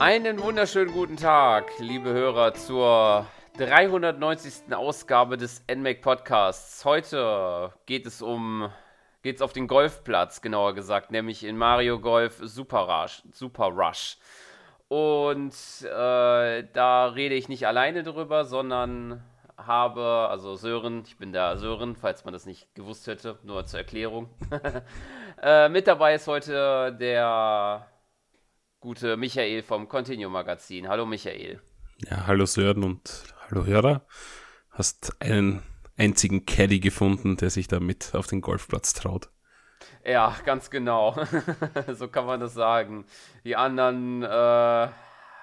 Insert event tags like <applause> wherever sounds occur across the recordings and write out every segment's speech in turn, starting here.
Einen wunderschönen guten Tag, liebe Hörer, zur 390. Ausgabe des NMAC Podcasts. Heute geht es um geht's auf den Golfplatz, genauer gesagt, nämlich in Mario Golf Super Rush. Super Rush. Und äh, da rede ich nicht alleine drüber, sondern habe, also Sören, ich bin der Sören, falls man das nicht gewusst hätte, nur zur Erklärung. <laughs> äh, mit dabei ist heute der gute Michael vom Continuum Magazin. Hallo Michael. Ja, hallo Sören und hallo Hörer. Hast einen einzigen Caddy gefunden, der sich damit auf den Golfplatz traut. Ja, ganz genau. <laughs> so kann man das sagen. Die anderen äh,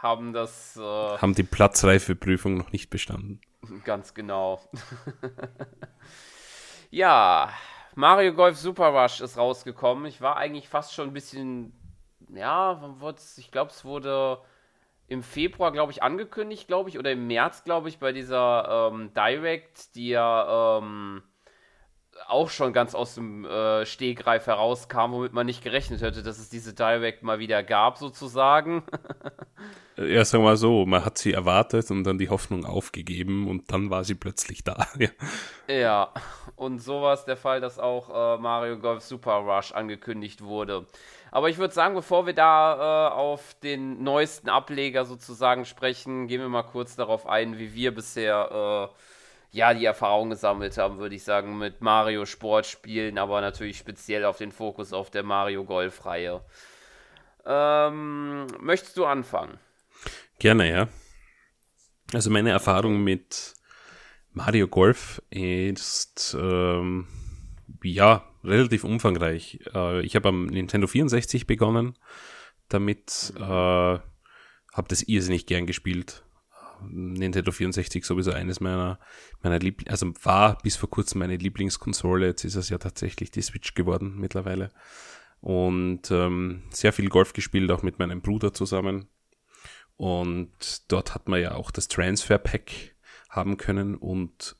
haben das. Äh, haben die Platzreifeprüfung noch nicht bestanden. Ganz genau. <laughs> ja, Mario Golf Super Rush ist rausgekommen. Ich war eigentlich fast schon ein bisschen ja, ich glaube, es wurde im Februar, glaube ich, angekündigt, glaube ich, oder im März, glaube ich, bei dieser ähm, Direct, die ja ähm, auch schon ganz aus dem äh, Stegreif herauskam, womit man nicht gerechnet hätte, dass es diese Direct mal wieder gab, sozusagen. ja, sagen wir mal so, man hat sie erwartet und dann die Hoffnung aufgegeben und dann war sie plötzlich da. <laughs> ja. ja, und so war es der Fall, dass auch äh, Mario Golf Super Rush angekündigt wurde. Aber ich würde sagen, bevor wir da äh, auf den neuesten Ableger sozusagen sprechen, gehen wir mal kurz darauf ein, wie wir bisher äh, ja die Erfahrung gesammelt haben, würde ich sagen, mit Mario Sportspielen, aber natürlich speziell auf den Fokus auf der Mario Golf-Reihe. Ähm, möchtest du anfangen? Gerne, ja. Also meine Erfahrung mit Mario Golf ist ähm, ja relativ umfangreich. Äh, ich habe am Nintendo 64 begonnen damit, äh, habe das irrsinnig gern gespielt. Nintendo 64 sowieso eines meiner, meiner Lieblings, also war bis vor kurzem meine Lieblingskonsole, jetzt ist es ja tatsächlich die Switch geworden mittlerweile. Und ähm, sehr viel Golf gespielt, auch mit meinem Bruder zusammen. Und dort hat man ja auch das Transfer Pack haben können und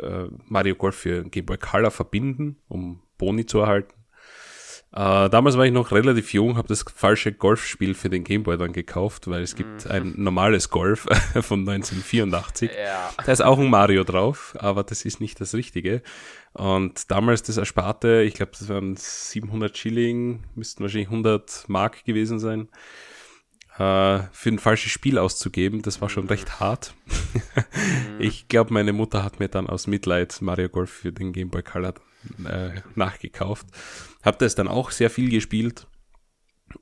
äh, Mario Golf für Game Boy Color verbinden, um Boni zu erhalten. Äh, damals war ich noch relativ jung, habe das falsche Golfspiel für den Gameboy dann gekauft, weil es gibt mhm. ein <laughs> normales Golf <laughs> von 1984. Ja. Da ist auch ein Mario drauf, aber das ist nicht das Richtige. Und damals das Ersparte, ich glaube, das waren 700 Schilling, müssten wahrscheinlich 100 Mark gewesen sein, für ein falsches Spiel auszugeben, das war schon mhm. recht hart. mhm. <laughs> Ich glaube, meine Mutter hat mir dann aus Mitleid Mario Golf für den Gameboy Color äh, nachgekauft. Habe das dann auch sehr viel gespielt.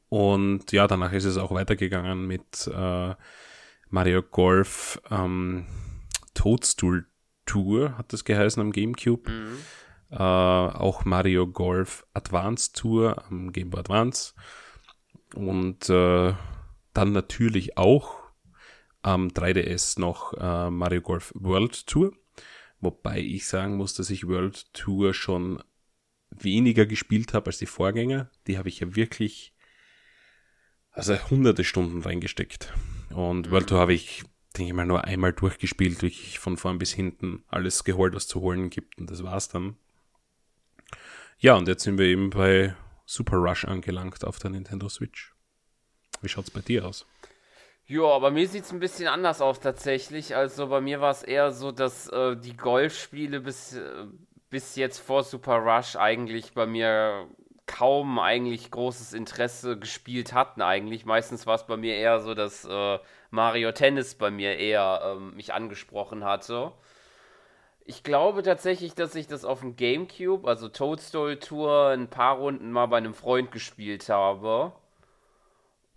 Und ja, danach ist es auch weitergegangen mit äh, Mario Golf ähm, Toadstool Tour, hat das geheißen am GameCube. Mhm. Äh, auch Mario Golf Advance Tour am Game Boy Advance. Und äh, dann natürlich auch am 3DS noch äh, Mario Golf World Tour. Wobei ich sagen muss, dass ich World Tour schon weniger gespielt habe als die Vorgänger. Die habe ich ja wirklich also hunderte Stunden reingesteckt. Und mhm. World Tour habe ich, denke ich mal, nur einmal durchgespielt, wirklich von vorn bis hinten alles geholt, was zu holen gibt. Und das war's dann. Ja, und jetzt sind wir eben bei Super Rush angelangt auf der Nintendo Switch. Wie schaut's bei dir aus? Ja, bei mir sieht es ein bisschen anders aus tatsächlich. Also bei mir war es eher so, dass äh, die Golfspiele bis, äh, bis jetzt vor Super Rush eigentlich bei mir kaum eigentlich großes Interesse gespielt hatten eigentlich. Meistens war es bei mir eher so, dass äh, Mario Tennis bei mir eher ähm, mich angesprochen hatte. Ich glaube tatsächlich, dass ich das auf dem Gamecube, also Toadstool Tour, ein paar Runden mal bei einem Freund gespielt habe.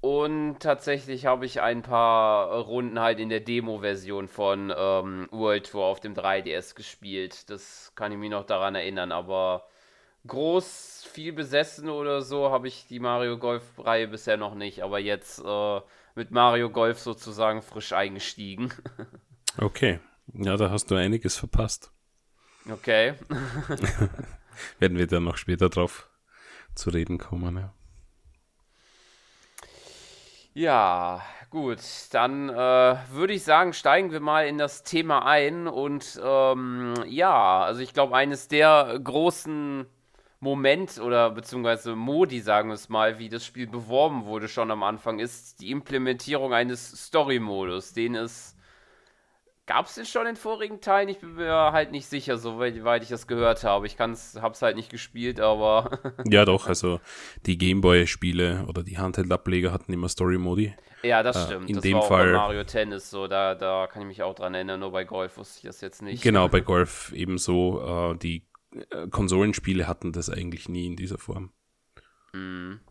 Und tatsächlich habe ich ein paar Runden halt in der Demo-Version von ähm, World Tour auf dem 3DS gespielt. Das kann ich mich noch daran erinnern, aber groß viel besessen oder so habe ich die Mario Golf-Reihe bisher noch nicht, aber jetzt äh, mit Mario Golf sozusagen frisch eingestiegen. <laughs> okay, ja, da hast du einiges verpasst. Okay. <laughs> Werden wir dann noch später drauf zu reden kommen, ja. Ja, gut, dann äh, würde ich sagen, steigen wir mal in das Thema ein. Und ähm, ja, also ich glaube, eines der großen Moment oder beziehungsweise Modi, sagen wir es mal, wie das Spiel beworben wurde schon am Anfang, ist die Implementierung eines Story-Modus, den es Gab es den schon in vorigen Teilen? Ich bin mir halt nicht sicher, soweit ich das gehört habe. Ich habe es halt nicht gespielt, aber. <laughs> ja, doch, also die Gameboy-Spiele oder die Handheld-Ableger hatten immer Story-Modi. Ja, das äh, stimmt. in das dem war Fall. Auch bei Mario Tennis so, da, da kann ich mich auch dran erinnern, nur bei Golf wusste ich das jetzt nicht. Genau, bei <laughs> Golf ebenso. Äh, die äh, Konsolenspiele hatten das eigentlich nie in dieser Form. Mhm.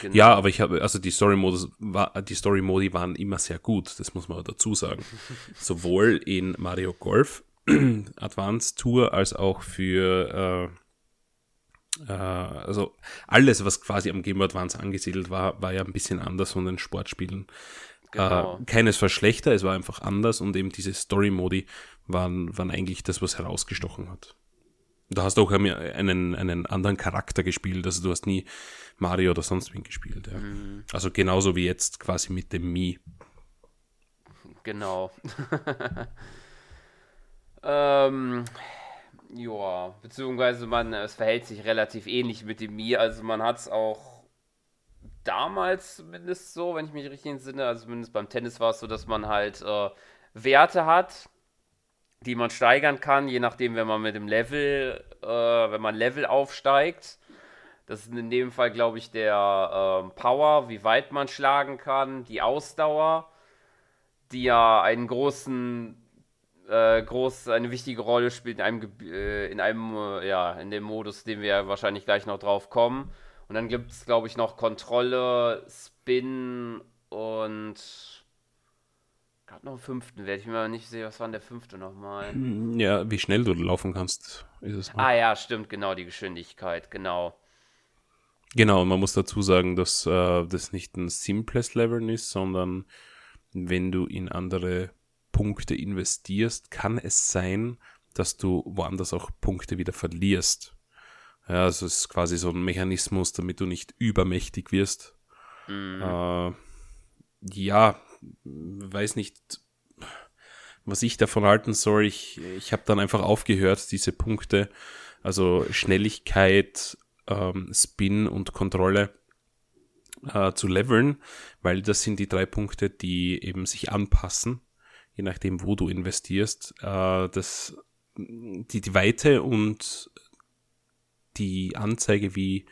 Genau. Ja, aber ich habe, also die Story-Modus war, die Story-Modi waren immer sehr gut, das muss man dazu sagen. <laughs> Sowohl in Mario Golf <clears throat> Advanced Tour als auch für äh, äh, also alles, was quasi am Game Boy Advance angesiedelt war, war ja ein bisschen anders von den Sportspielen. Genau. Äh, keinesfalls schlechter, es war einfach anders und eben diese Story-Modi waren, waren eigentlich das, was herausgestochen hat. Da hast du auch einen, einen anderen Charakter gespielt, also du hast nie Mario oder sonst wen gespielt. Ja. Mhm. Also genauso wie jetzt quasi mit dem Mi. Genau. <laughs> ähm, ja, beziehungsweise man, es verhält sich relativ ähnlich mit dem Mi. Also man hat es auch damals zumindest so, wenn ich mich richtig entsinne, also zumindest beim Tennis war es so, dass man halt äh, Werte hat, die man steigern kann, je nachdem, wenn man mit dem Level, äh, wenn man Level aufsteigt. Das ist in dem Fall, glaube ich, der äh, Power, wie weit man schlagen kann, die Ausdauer, die ja einen großen, äh, groß, eine wichtige Rolle spielt in einem, äh, in einem, äh, ja, in dem Modus, den wir wahrscheinlich gleich noch drauf kommen. Und dann gibt es, glaube ich, noch Kontrolle, Spin und Gerade noch einen fünften werde ich mir nicht sehen, was war denn der fünfte nochmal? Hm, ja, wie schnell du laufen kannst, ist es. Mal. Ah ja, stimmt, genau, die Geschwindigkeit, genau. Genau, und man muss dazu sagen, dass äh, das nicht ein simples Leveln ist, sondern wenn du in andere Punkte investierst, kann es sein, dass du woanders auch Punkte wieder verlierst. Ja, also es ist quasi so ein Mechanismus, damit du nicht übermächtig wirst. Mhm. Äh, ja, weiß nicht, was ich davon halten soll. Ich, ich habe dann einfach aufgehört, diese Punkte, also Schnelligkeit, ähm, Spin und Kontrolle äh, zu leveln, weil das sind die drei Punkte, die eben sich anpassen, je nachdem, wo du investierst. Äh, das, die, die Weite und die Anzeige, wie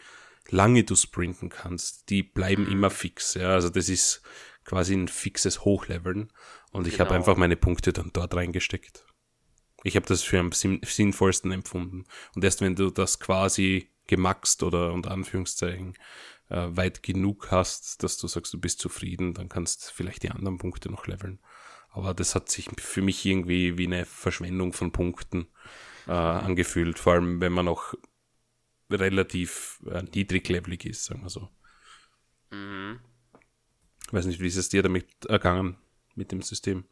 lange du sprinten kannst, die bleiben mhm. immer fix. Ja, also das ist quasi ein fixes Hochleveln und ich genau. habe einfach meine Punkte dann dort reingesteckt. Ich habe das für am sinnvollsten empfunden. Und erst wenn du das quasi gemaxt oder unter Anführungszeichen äh, weit genug hast, dass du sagst, du bist zufrieden, dann kannst du vielleicht die anderen Punkte noch leveln. Aber das hat sich für mich irgendwie wie eine Verschwendung von Punkten äh, angefühlt, vor allem wenn man noch relativ äh, niedriglevelig ist, sagen wir so. Mhm. Ich weiß nicht, wie ist es dir damit ergangen mit dem System?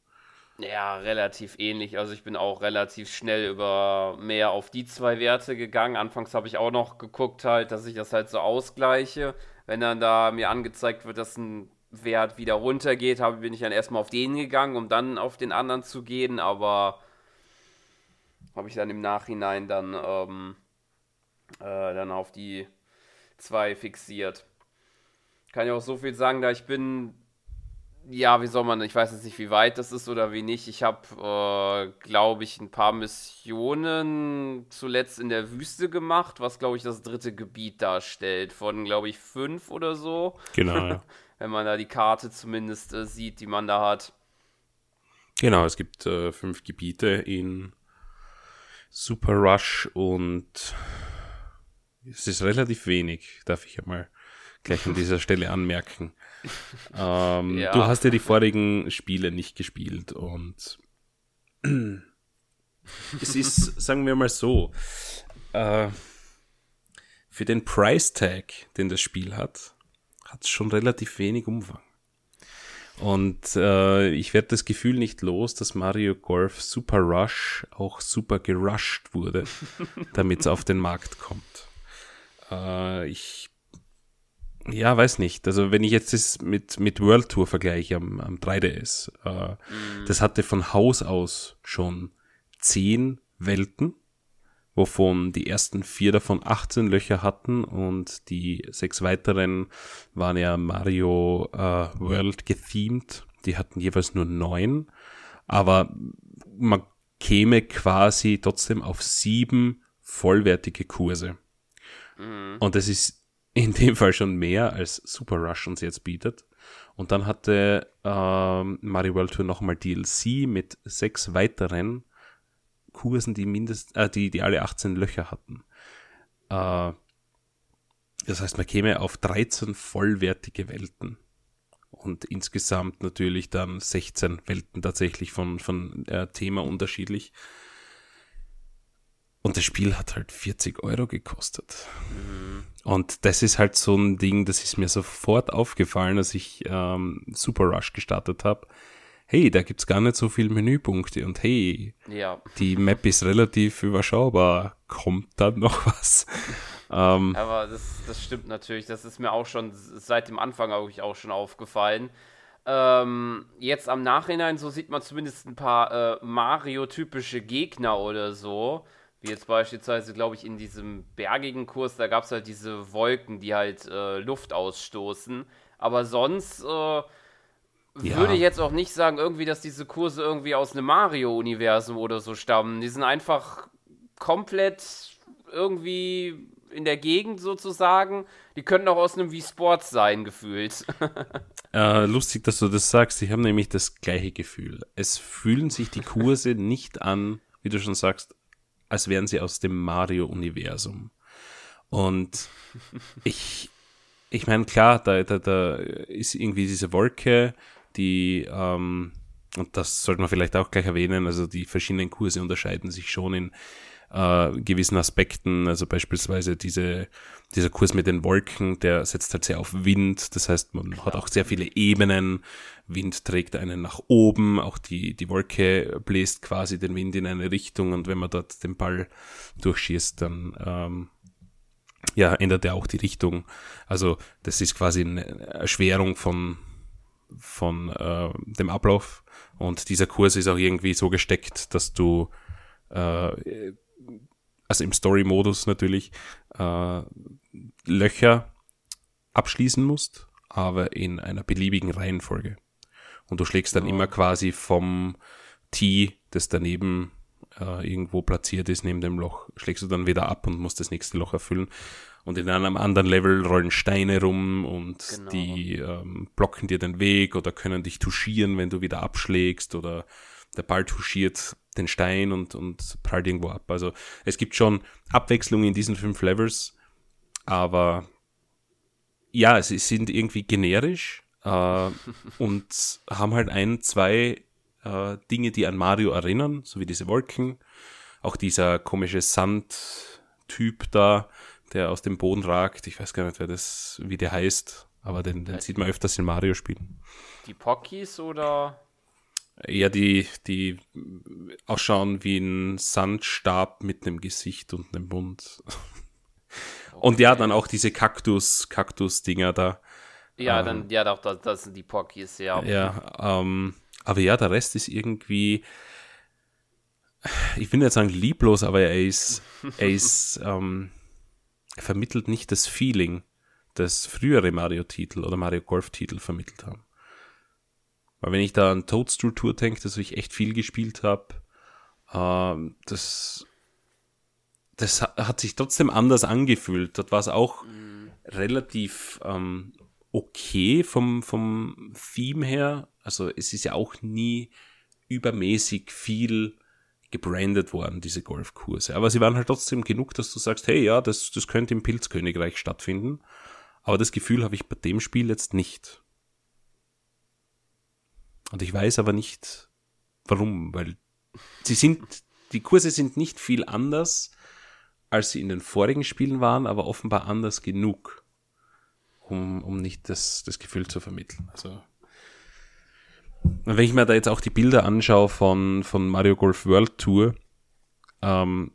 Ja, relativ ähnlich. Also ich bin auch relativ schnell über mehr auf die zwei Werte gegangen. Anfangs habe ich auch noch geguckt halt, dass ich das halt so ausgleiche. Wenn dann da mir angezeigt wird, dass ein Wert wieder runtergeht, habe, bin ich dann erstmal auf den gegangen, um dann auf den anderen zu gehen. Aber habe ich dann im Nachhinein dann, ähm, äh, dann auf die zwei fixiert kann ja auch so viel sagen, da ich bin, ja, wie soll man, ich weiß jetzt nicht, wie weit das ist oder wie nicht. Ich habe, äh, glaube ich, ein paar Missionen zuletzt in der Wüste gemacht, was, glaube ich, das dritte Gebiet darstellt, von, glaube ich, fünf oder so. Genau, ja. <laughs> Wenn man da die Karte zumindest äh, sieht, die man da hat. Genau, es gibt äh, fünf Gebiete in Super Rush und es ist relativ wenig, darf ich ja mal gleich an dieser Stelle anmerken. <laughs> Ähm, ja. Du hast ja die vorigen Spiele nicht gespielt und <clears throat> es ist, sagen wir mal so, äh, für den Price Tag, den das Spiel hat, hat es schon relativ wenig Umfang. Und äh, ich werde das Gefühl nicht los, dass Mario Golf Super Rush auch super gerusht wurde, <laughs> damit es auf den Markt kommt. Äh, ich ja, weiß nicht. Also wenn ich jetzt das mit, mit World Tour vergleiche am, am 3DS, äh, mhm. das hatte von Haus aus schon zehn Welten, wovon die ersten vier davon 18 Löcher hatten und die sechs weiteren waren ja Mario äh, World gethemed. Die hatten jeweils nur neun, aber man käme quasi trotzdem auf sieben vollwertige Kurse. Mhm. Und das ist in dem Fall schon mehr als Super Rush uns jetzt bietet. Und dann hatte ähm, Mario World Tour nochmal DLC mit sechs weiteren Kursen, die mindest, äh, die, die alle 18 Löcher hatten. Äh, das heißt, man käme auf 13 vollwertige Welten. Und insgesamt natürlich dann 16 Welten tatsächlich von, von äh, Thema unterschiedlich. Und das Spiel hat halt 40 Euro gekostet. Mhm. Und das ist halt so ein Ding, das ist mir sofort aufgefallen, als ich ähm, Super Rush gestartet habe. Hey, da gibt es gar nicht so viele Menüpunkte und hey, ja. die Map ist relativ überschaubar. Kommt da noch was? <laughs> ähm, Aber das, das stimmt natürlich. Das ist mir auch schon seit dem Anfang auch, auch schon aufgefallen. Ähm, jetzt am Nachhinein, so sieht man zumindest ein paar äh, Mario-typische Gegner oder so. Wie jetzt beispielsweise, glaube ich, in diesem bergigen Kurs, da gab es halt diese Wolken, die halt äh, Luft ausstoßen. Aber sonst äh, ja. würde ich jetzt auch nicht sagen, irgendwie, dass diese Kurse irgendwie aus einem Mario-Universum oder so stammen. Die sind einfach komplett irgendwie in der Gegend sozusagen. Die könnten auch aus einem Wii Sports sein, gefühlt. <laughs> äh, lustig, dass du das sagst. Ich habe nämlich das gleiche Gefühl. Es fühlen sich die Kurse <laughs> nicht an, wie du schon sagst, als wären sie aus dem Mario-Universum. Und ich, ich meine, klar, da, da, da ist irgendwie diese Wolke, die, ähm, und das sollte man vielleicht auch gleich erwähnen, also die verschiedenen Kurse unterscheiden sich schon in äh, gewissen Aspekten, also beispielsweise diese, dieser Kurs mit den Wolken, der setzt halt sehr auf Wind, das heißt, man hat auch sehr viele Ebenen, Wind trägt einen nach oben, auch die, die Wolke bläst quasi den Wind in eine Richtung. Und wenn man dort den Ball durchschießt, dann ähm, ja, ändert er auch die Richtung. Also das ist quasi eine Erschwerung von, von äh, dem Ablauf. Und dieser Kurs ist auch irgendwie so gesteckt, dass du äh, also im Story-Modus natürlich, äh, Löcher abschließen musst, aber in einer beliebigen Reihenfolge. Und du schlägst dann oh. immer quasi vom T, das daneben äh, irgendwo platziert ist, neben dem Loch, schlägst du dann wieder ab und musst das nächste Loch erfüllen. Und in einem anderen Level rollen Steine rum und genau. die ähm, blocken dir den Weg oder können dich touchieren, wenn du wieder abschlägst oder der Ball touchiert den Stein und, und prallt irgendwo ab. Also es gibt schon Abwechslung in diesen fünf Levels, aber ja, sie sind irgendwie generisch äh, <laughs> und haben halt ein, zwei äh, Dinge, die an Mario erinnern, so wie diese Wolken, auch dieser komische Sandtyp da, der aus dem Boden ragt. Ich weiß gar nicht, wer das, wie der heißt, aber den, den sieht man öfters in Mario-Spielen. Die Pockies oder? eher die, die ausschauen wie ein Sandstab mit einem Gesicht und einem Mund. <laughs> Und ja, dann auch diese Kaktus, Kaktus-Dinger da. Ja, ähm, dann, ja, doch, das, das sind die Pockies, ja. Ja, ähm, aber ja, der Rest ist irgendwie, ich will nicht sagen lieblos, aber er ist, <laughs> er ist, ähm, er vermittelt nicht das Feeling, das frühere Mario-Titel oder Mario Golf-Titel vermittelt haben. Weil wenn ich da an Toadstool Tour denke, dass ich echt viel gespielt habe, äh, das, das hat sich trotzdem anders angefühlt. Dort war es auch mhm. relativ ähm, okay vom, vom Theme her. Also es ist ja auch nie übermäßig viel gebrandet worden, diese Golfkurse. Aber sie waren halt trotzdem genug, dass du sagst, hey, ja, das, das könnte im Pilzkönigreich stattfinden. Aber das Gefühl habe ich bei dem Spiel jetzt nicht. Und ich weiß aber nicht, warum, weil sie sind, die Kurse sind nicht viel anders, als sie in den vorigen Spielen waren, aber offenbar anders genug, um, um nicht das, das Gefühl zu vermitteln. Also, wenn ich mir da jetzt auch die Bilder anschaue von, von Mario Golf World Tour, ähm,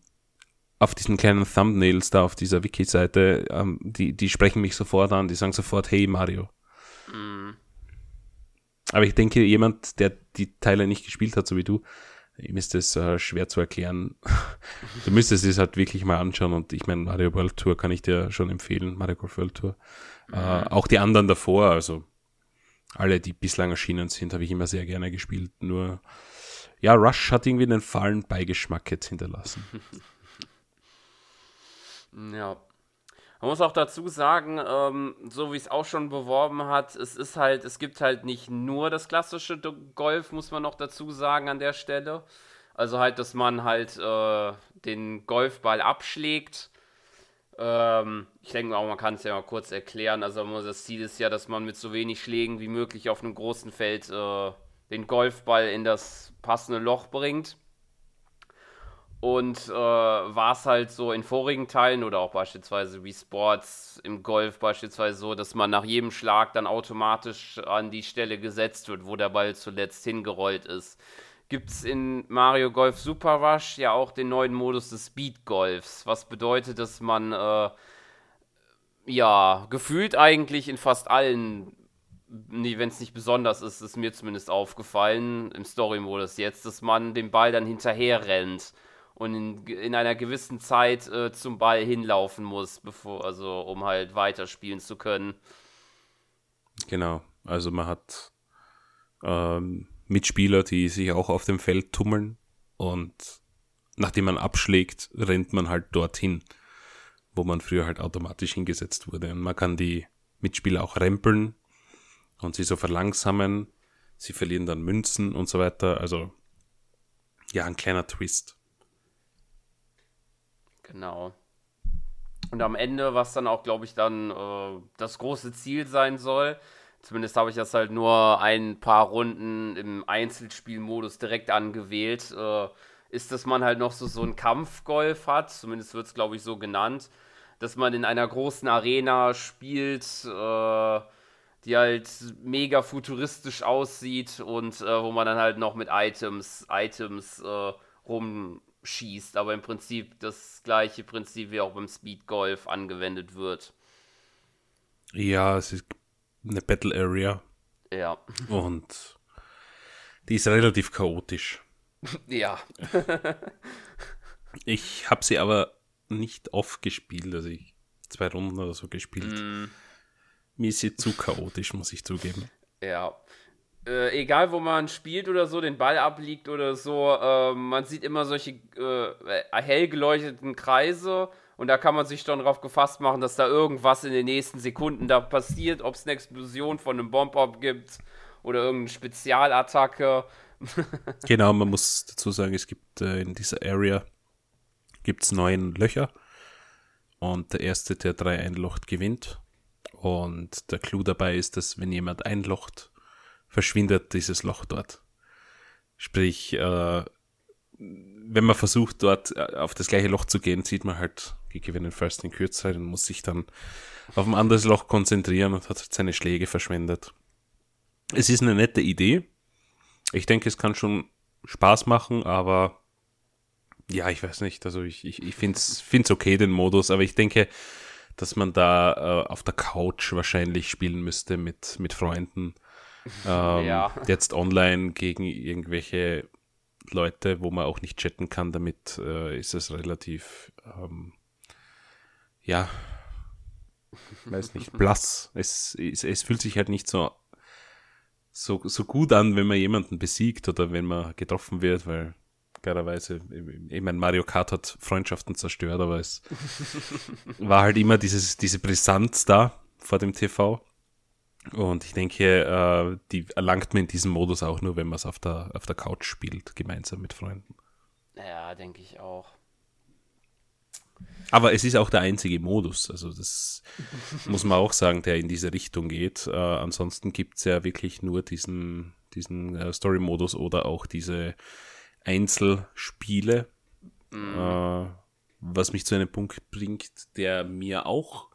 auf diesen kleinen Thumbnails da auf dieser Wiki-Seite, ähm, die, die sprechen mich sofort an, die sagen sofort, hey Mario. Mhm. Aber ich denke, jemand, der die Teile nicht gespielt hat, so wie du, ihm ist das äh, schwer zu erklären. <laughs> du müsstest es halt wirklich mal anschauen und ich meine, Mario World Tour kann ich dir schon empfehlen, Mario Golf World Tour. Äh, mhm. Äh, auch die anderen davor, also alle, die bislang erschienen sind, habe ich immer sehr gerne gespielt. Nur, ja, Rush hat irgendwie einen fahlen Beigeschmack jetzt hinterlassen. <laughs> ja. Man muss auch dazu sagen, ähm, so wie es auch schon beworben hat, es ist halt, es gibt halt nicht nur das klassische Golf, muss man noch dazu sagen an der Stelle. Also halt, dass man halt äh, den Golfball abschlägt. Ähm, ich denke auch, man kann es ja mal kurz erklären. Also das Ziel ist ja, dass man mit so wenig Schlägen wie möglich auf einem großen Feld äh, den Golfball in das passende Loch bringt. Und äh, war es halt so in vorigen Teilen oder auch beispielsweise wie Sports im Golf beispielsweise so, dass man nach jedem Schlag dann automatisch an die Stelle gesetzt wird, wo der Ball zuletzt hingerollt ist. Gibt es in Mario Golf Super Rush ja auch den neuen Modus des Speed Golfs, was bedeutet, dass man äh, ja gefühlt eigentlich in fast allen nee, wenn es nicht besonders ist, ist mir zumindest aufgefallen im Story-Modus jetzt, dass man den Ball dann hinterher rennt und in, in einer gewissen Zeit äh, zum Ball hinlaufen muss, bevor, also um halt weiterspielen zu können. Genau, also man hat ähm, Mitspieler, die sich auch auf dem Feld tummeln und nachdem man abschlägt, rennt man halt dorthin, wo man früher halt automatisch hingesetzt wurde. Und man kann die Mitspieler auch rempeln und sie so verlangsamen. Sie verlieren dann Münzen und so weiter. Also ja, ein kleiner Twist. Genau. Und am Ende, was dann auch, glaube ich, dann äh, das große Ziel sein soll, zumindest habe ich das halt nur ein paar Runden im Einzelspielmodus direkt angewählt, äh, ist, dass man halt noch so, so einen Kampfgolf hat, zumindest wird es, glaube ich, so genannt, dass man in einer großen Arena spielt, äh, die halt mega futuristisch aussieht und äh, wo man dann halt noch mit Items, Items äh, rum schießt, aber im Prinzip das gleiche Prinzip wie auch beim Speed Golf angewendet wird. Ja, es ist eine Battle Area. Ja. Und die ist relativ chaotisch. <laughs> ja. <laughs> ich habe sie aber nicht oft gespielt, also ich zwei Runden oder so gespielt. Mm. Mir ist sie zu chaotisch, muss ich zugeben. Ja äh, egal wo man spielt oder so, den Ball abliegt oder so, äh, man sieht immer solche äh, hell geleuchteten Kreise und da kann man sich schon darauf gefasst machen, dass da irgendwas in den nächsten Sekunden da passiert, ob es eine Explosion von einem Bomb-Up gibt oder irgendeine Spezialattacke. <laughs> genau, man muss dazu sagen, es gibt äh, in dieser Area gibt's neun Löcher und der erste, der drei einlocht, gewinnt. Und der Clou dabei ist, dass wenn jemand einlocht, verschwindet dieses Loch dort. Sprich, äh, wenn man versucht, dort äh, auf das gleiche Loch zu gehen, sieht man halt, gewinnen First in Kürze und muss sich dann auf ein anderes Loch konzentrieren und hat seine Schläge verschwendet. Es ist eine nette Idee. Ich denke, es kann schon Spaß machen, aber ja, ich weiß nicht. Also ich, ich, ich finde es okay, den Modus, aber ich denke, dass man da äh, auf der Couch wahrscheinlich spielen müsste mit, mit Freunden ähm, ja. Jetzt online gegen irgendwelche Leute, wo man auch nicht chatten kann, damit äh, ist es relativ, ähm, ja, weiß nicht, <laughs> blass. Es, es, es fühlt sich halt nicht so, so, so gut an, wenn man jemanden besiegt oder wenn man getroffen wird, weil klarerweise, ich meine, Mario Kart hat Freundschaften zerstört, aber es <laughs> war halt immer dieses, diese Brisanz da vor dem TV. Und ich denke, äh, die erlangt man in diesem Modus auch nur, wenn man es auf der, auf der Couch spielt, gemeinsam mit Freunden. Ja, denke ich auch. Aber es ist auch der einzige Modus, also das <laughs> muss man auch sagen, der in diese Richtung geht. Äh, ansonsten gibt es ja wirklich nur diesen, diesen äh, Story-Modus oder auch diese Einzelspiele, mhm. äh, was mich zu einem Punkt bringt, der mir auch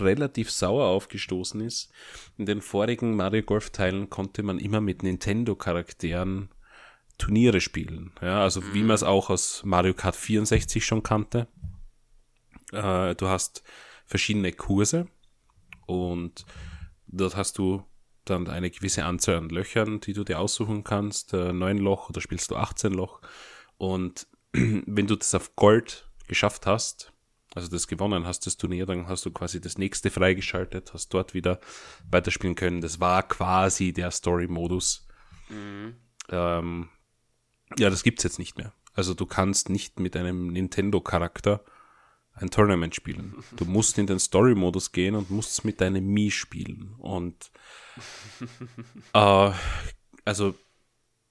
relativ sauer aufgestoßen ist. In den vorigen Mario Golf Teilen konnte man immer mit Nintendo Charakteren Turniere spielen. Ja, also mhm. wie man es auch aus Mario Kart 64 schon kannte. Äh, du hast verschiedene Kurse und dort hast du dann eine gewisse Anzahl an Löchern, die du dir aussuchen kannst. Äh, 9 Loch oder spielst du 18 Loch. Und <clears throat> wenn du das auf Gold geschafft hast, also das gewonnen hast, das Turnier, dann hast du quasi das nächste freigeschaltet, hast dort wieder weiterspielen können. Das war quasi der Story-Modus. Mhm. Ähm, ja, das gibt's jetzt nicht mehr. Also du kannst nicht mit einem Nintendo-Charakter ein Tournament spielen. Du <laughs> musst in den Story-Modus gehen und musst mit deinem Mii spielen. Und <laughs> äh, also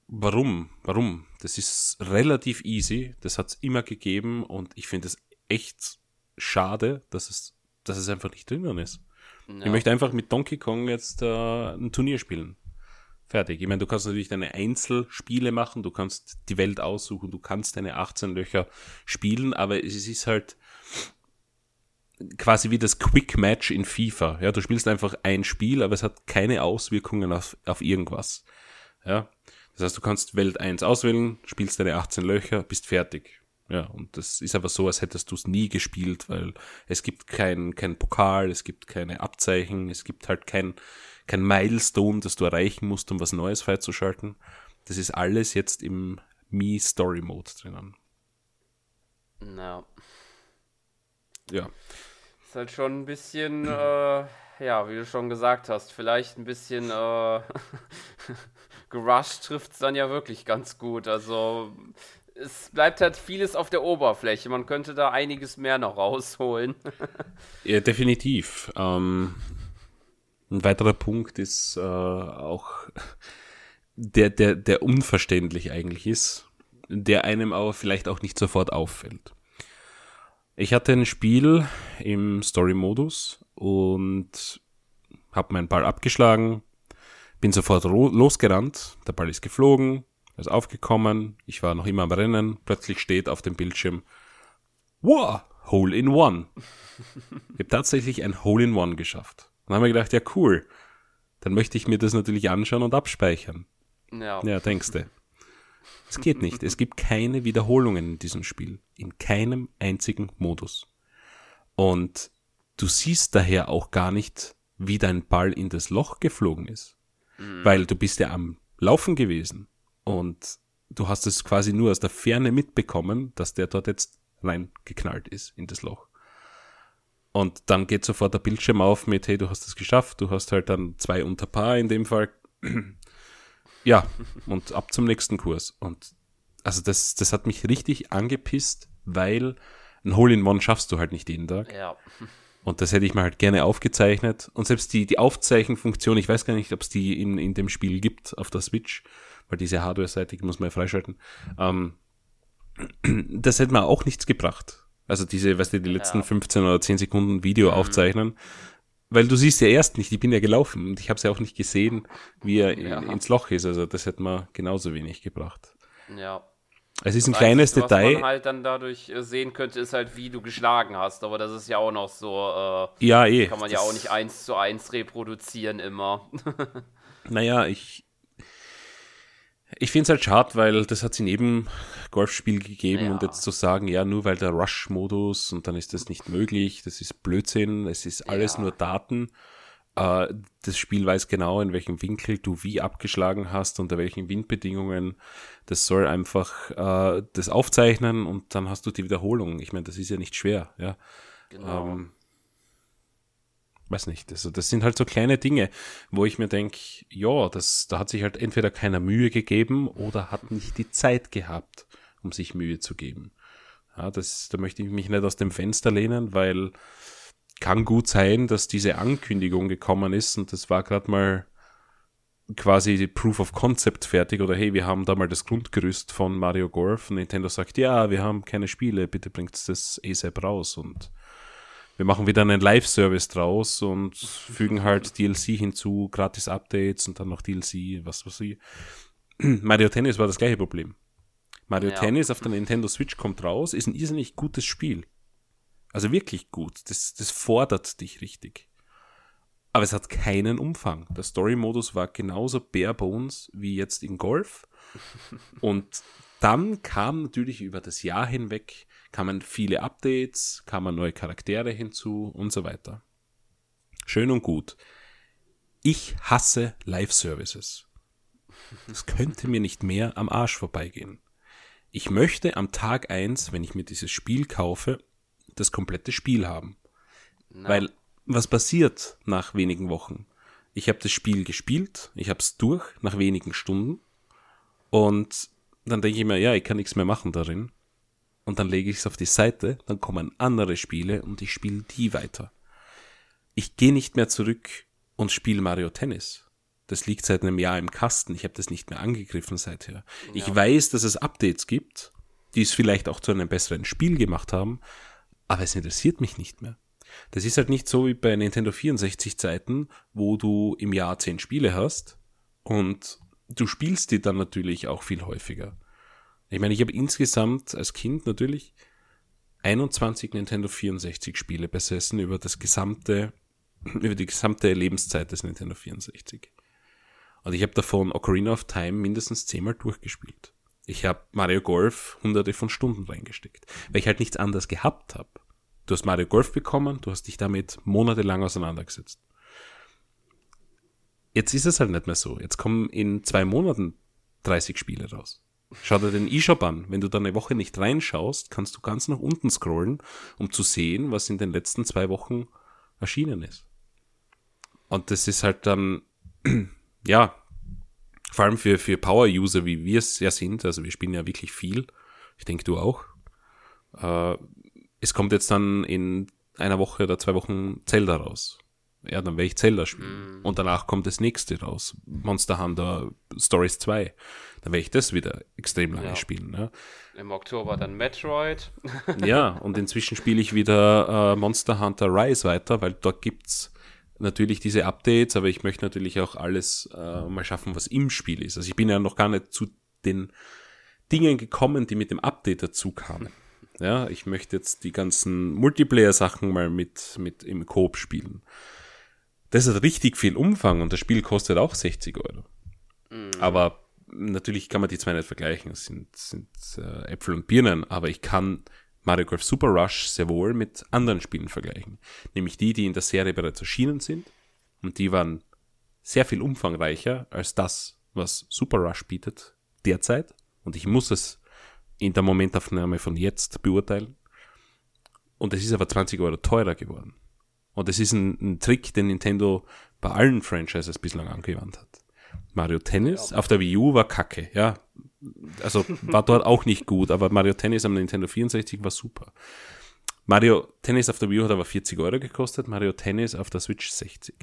warum? Warum? Das ist relativ easy. Das hat es immer gegeben und ich finde es echt schade, dass es, dass es einfach nicht drinnen ist. Ja. Ich möchte einfach mit Donkey Kong jetzt äh, ein Turnier spielen. Fertig. Ich meine, du kannst natürlich deine Einzelspiele machen, du kannst die Welt aussuchen, du kannst deine 18 Löcher spielen, aber es ist halt quasi wie das Quick Match in FIFA. Ja, du spielst einfach ein Spiel, aber es hat keine Auswirkungen auf, auf irgendwas. Ja, das heißt, du kannst Welt 1 auswählen, spielst deine 18 Löcher, bist fertig. Ja, und das ist aber so, als hättest du es nie gespielt, weil es gibt kein, kein Pokal, es gibt keine Abzeichen, es gibt halt kein, kein Milestone, das du erreichen musst, um was Neues freizuschalten. Das ist alles jetzt im Me Story Mode drinnen. No. Ja. Ist halt schon ein bisschen, äh, ja, wie du schon gesagt hast, vielleicht ein bisschen äh, <laughs> gerusht trifft es dann ja wirklich ganz gut. Also es bleibt halt vieles auf der Oberfläche. Man könnte da einiges mehr noch rausholen. <laughs> ja, definitiv. Ähm, ein weiterer Punkt ist äh, auch der, der, der unverständlich eigentlich ist, der einem aber vielleicht auch nicht sofort auffällt. Ich hatte ein Spiel im Story-Modus und habe meinen Ball abgeschlagen, bin sofort losgerannt, der Ball ist geflogen, ist aufgekommen, ich war noch immer am Rennen, plötzlich steht auf dem Bildschirm, wow, Hole in One. ich habe tatsächlich ein Hole in One geschafft. Dann haben wir gedacht, ja cool, dann möchte ich mir das natürlich anschauen und abspeichern. Ja, ja denkst du. Es geht nicht. Es gibt keine Wiederholungen in diesem Spiel. In keinem einzigen Modus. Und du siehst daher auch gar nicht, wie dein Ball in das Loch geflogen ist. Mhm. Weil du bist ja am Laufen gewesen. Und du hast es quasi nur aus der Ferne mitbekommen, dass der dort jetzt reingeknallt ist in das Loch. Und dann geht sofort der Bildschirm auf mit, hey, du hast es geschafft, du hast halt dann zwei unter Paar in dem Fall. <clears throat> ja, und ab zum nächsten Kurs. Und also das, das hat mich richtig angepisst, weil ein Hole-in-One schaffst du halt nicht jeden Tag. Ja. Und das hätte ich mir halt gerne aufgezeichnet. Und selbst die, die Aufzeichenfunktion, ich weiß gar nicht, ob es die in, in dem Spiel gibt auf der Switch weil diese Hardware-Seite muss man ja freischalten. Ähm, <clears throat> das hätte mir auch nichts gebracht. Also diese, weißt du, die letzten ja. 15 oder 10 Sekunden Video mhm. aufzeichnen. Weil du siehst ja erst nicht, ich bin ja gelaufen und ich habe es ja auch nicht gesehen, wie er ja. ins Loch ist. Also das hätte mir genauso wenig gebracht. Ja. Es ist das ein kleines Einzige, Detail. Was man halt dann dadurch äh, sehen könnte, ist halt, wie du geschlagen hast. Aber das ist ja auch noch so. Äh, ja, eh. Kann man ja auch nicht eins zu eins reproduzieren immer. <laughs> naja, ich, ich finde es halt schade, weil das hat es in jedem Golfspiel gegeben ja. und jetzt zu sagen, ja, nur weil der Rush-Modus und dann ist das nicht möglich, das ist Blödsinn, es ist alles ja. nur Daten. Äh, das Spiel weiß genau, in welchem Winkel du wie abgeschlagen hast, unter welchen Windbedingungen. Das soll einfach äh, das aufzeichnen und dann hast du die Wiederholung. Ich meine, das ist ja nicht schwer, ja. Genau. Ähm, weiß nicht. Also das sind halt so kleine Dinge, wo ich mir denke, ja, das, da hat sich halt entweder keiner Mühe gegeben oder hat nicht die Zeit gehabt, um sich Mühe zu geben. Ja, das, da möchte ich mich nicht aus dem Fenster lehnen, weil kann gut sein, dass diese Ankündigung gekommen ist und das war gerade mal quasi Proof of Concept fertig oder hey, wir haben da mal das Grundgerüst von Mario Golf und Nintendo sagt, ja, wir haben keine Spiele, bitte bringt das ASAP raus und wir machen wieder einen Live-Service draus und fügen halt DLC hinzu, gratis Updates und dann noch DLC, was weiß ich. <clears throat> Mario Tennis war das gleiche Problem. Mario ja. Tennis auf der Nintendo Switch kommt raus, ist ein irrsinnig gutes Spiel. Also wirklich gut. Das, das fordert dich richtig. Aber es hat keinen Umfang. Der Story-Modus war genauso bare bones wie jetzt in Golf. <laughs> Und dann kam natürlich über das Jahr hinweg kamen viele Updates, kamen neue Charaktere hinzu und so weiter. Schön und gut. Ich hasse Live-Services. Das könnte mir nicht mehr am Arsch vorbeigehen. Ich möchte am Tag eins, wenn ich mir dieses Spiel kaufe, das komplette Spiel haben. No. Weil was passiert nach wenigen Wochen? Ich habe das Spiel gespielt, ich habe es durch nach wenigen Stunden und dann denke ich mir, ja, ich kann nichts mehr machen darin. Und dann lege ich es auf die Seite, dann kommen andere Spiele und ich spiele die weiter. Ich gehe nicht mehr zurück und spiele Mario Tennis. Das liegt seit einem Jahr im Kasten. Ich habe das nicht mehr angegriffen seither. Ja. Ich weiß, dass es Updates gibt, die es vielleicht auch zu einem besseren Spiel gemacht haben, aber es interessiert mich nicht mehr. Das ist halt nicht so wie bei Nintendo 64 Zeiten, wo du im Jahr zehn Spiele hast und du spielst die dann natürlich auch viel häufiger. Ich meine, ich habe insgesamt als Kind natürlich 21 Nintendo 64 Spiele besessen über das gesamte, <clears throat> über die gesamte Lebenszeit des Nintendo 64. Und ich habe davon Ocarina of Time mindestens zehnmal durchgespielt. Ich habe Mario Golf hunderte von Stunden reingesteckt, weil ich halt nichts anderes gehabt habe. Du hast Mario Golf bekommen, du hast dich damit monatelang auseinandergesetzt. Jetzt ist es halt nicht mehr so. Jetzt kommen in zwei Monaten 30 Spiele raus. Schau dir den E-Shop an. Wenn du da eine Woche nicht reinschaust, kannst du ganz nach unten scrollen, um zu sehen, was in den letzten zwei Wochen erschienen ist. Und das ist halt dann, <clears throat> ja, vor allem für, für Power-User, wie wir es ja sind, also wir spielen ja wirklich viel. Ich denke, du auch. Äh, es kommt jetzt dann in einer Woche oder zwei Wochen Zelda raus. Ja, dann werde ich Zelda spielen. Mm. Und danach kommt das nächste raus. Monster Hunter Stories 2. Dann werde ich das wieder extrem lange ja. spielen. Ja. Im Oktober dann Metroid. <laughs> ja, und inzwischen spiele ich wieder äh, Monster Hunter Rise weiter, weil dort gibt's natürlich diese Updates, aber ich möchte natürlich auch alles äh, mal schaffen, was im Spiel ist. Also ich bin ja noch gar nicht zu den Dingen gekommen, die mit dem Update dazu kamen. <laughs> Ja, ich möchte jetzt die ganzen Multiplayer-Sachen mal mit, mit im Coop spielen. Das hat richtig viel Umfang und das Spiel kostet auch 60 Euro. Mhm. Aber natürlich kann man die zwei nicht vergleichen. Es sind, sind äh, Äpfel und Birnen, aber ich kann Mario Golf Super Rush sehr wohl mit anderen Spielen vergleichen. Nämlich die, die in der Serie bereits erschienen sind. Und die waren sehr viel umfangreicher als das, was Super Rush bietet derzeit. Und ich muss es in der Momentaufnahme von jetzt beurteilen. Und es ist aber 20 Euro teurer geworden. Und es ist ein, ein Trick, den Nintendo bei allen Franchises bislang angewandt hat. Mario Tennis ja. auf der Wii U war kacke, ja. Also war dort auch nicht gut, aber Mario Tennis am Nintendo 64 war super. Mario Tennis auf der Wii U hat aber 40 Euro gekostet, Mario Tennis auf der Switch 60.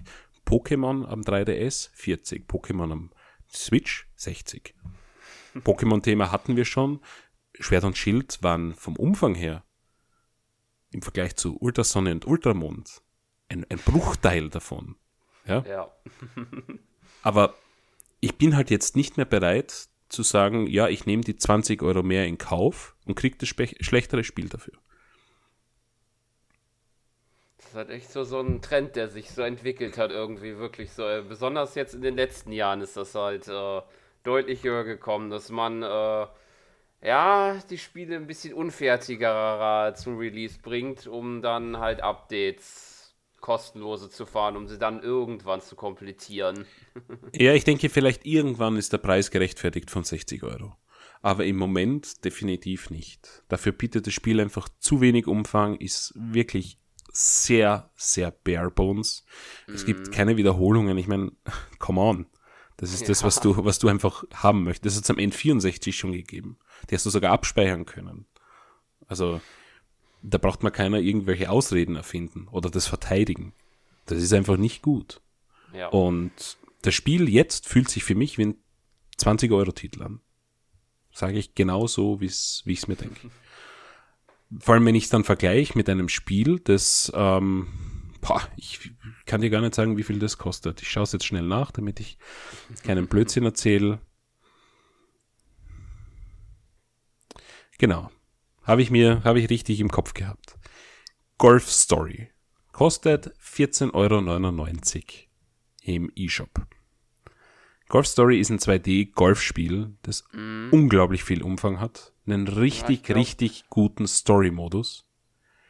Pokémon am 3DS 40, Pokémon am Switch 60. Pokémon-Thema hatten wir schon. Schwert und Schild waren vom Umfang her im Vergleich zu Ultrasonne und Ultramond ein, ein Bruchteil davon. Ja. ja. <laughs> Aber ich bin halt jetzt nicht mehr bereit zu sagen, ja, ich nehme die 20 Euro mehr in Kauf und kriege das schlechtere Spiel dafür. Das ist halt echt so, so ein Trend, der sich so entwickelt hat, irgendwie wirklich so. Besonders jetzt in den letzten Jahren ist das halt äh, deutlich höher gekommen, dass man äh, ja, die Spiele ein bisschen unfertiger zum Release bringt, um dann halt Updates kostenlose zu fahren, um sie dann irgendwann zu komplettieren. <laughs> ja, ich denke, vielleicht irgendwann ist der Preis gerechtfertigt von 60 Euro. Aber im Moment definitiv nicht. Dafür bietet das Spiel einfach zu wenig Umfang, ist wirklich sehr, sehr bare bones. Es gibt mhm. keine Wiederholungen. Ich meine, <laughs> come on. Das ist ja. das, was du, was du einfach haben möchtest. Das hat es am N64 schon gegeben. Die hast du sogar abspeichern können. Also, da braucht man keiner irgendwelche Ausreden erfinden oder das verteidigen. Das ist einfach nicht gut. Ja. Und das Spiel jetzt fühlt sich für mich wie ein 20-Euro-Titel an. Sage ich genau so, wie ich es mir denke. <laughs> Vor allem, wenn ich es dann vergleiche mit einem Spiel, das ähm, boah, ich kann dir gar nicht sagen, wie viel das kostet. Ich schaue es jetzt schnell nach, damit ich keinen <laughs> Blödsinn erzähle. Genau. Habe ich mir, habe ich richtig im Kopf gehabt. Golf Story. Kostet 14,99 Euro im eShop. Golf Story ist ein 2D-Golfspiel, das mm. unglaublich viel Umfang hat. Einen richtig, ja, richtig guten Story-Modus.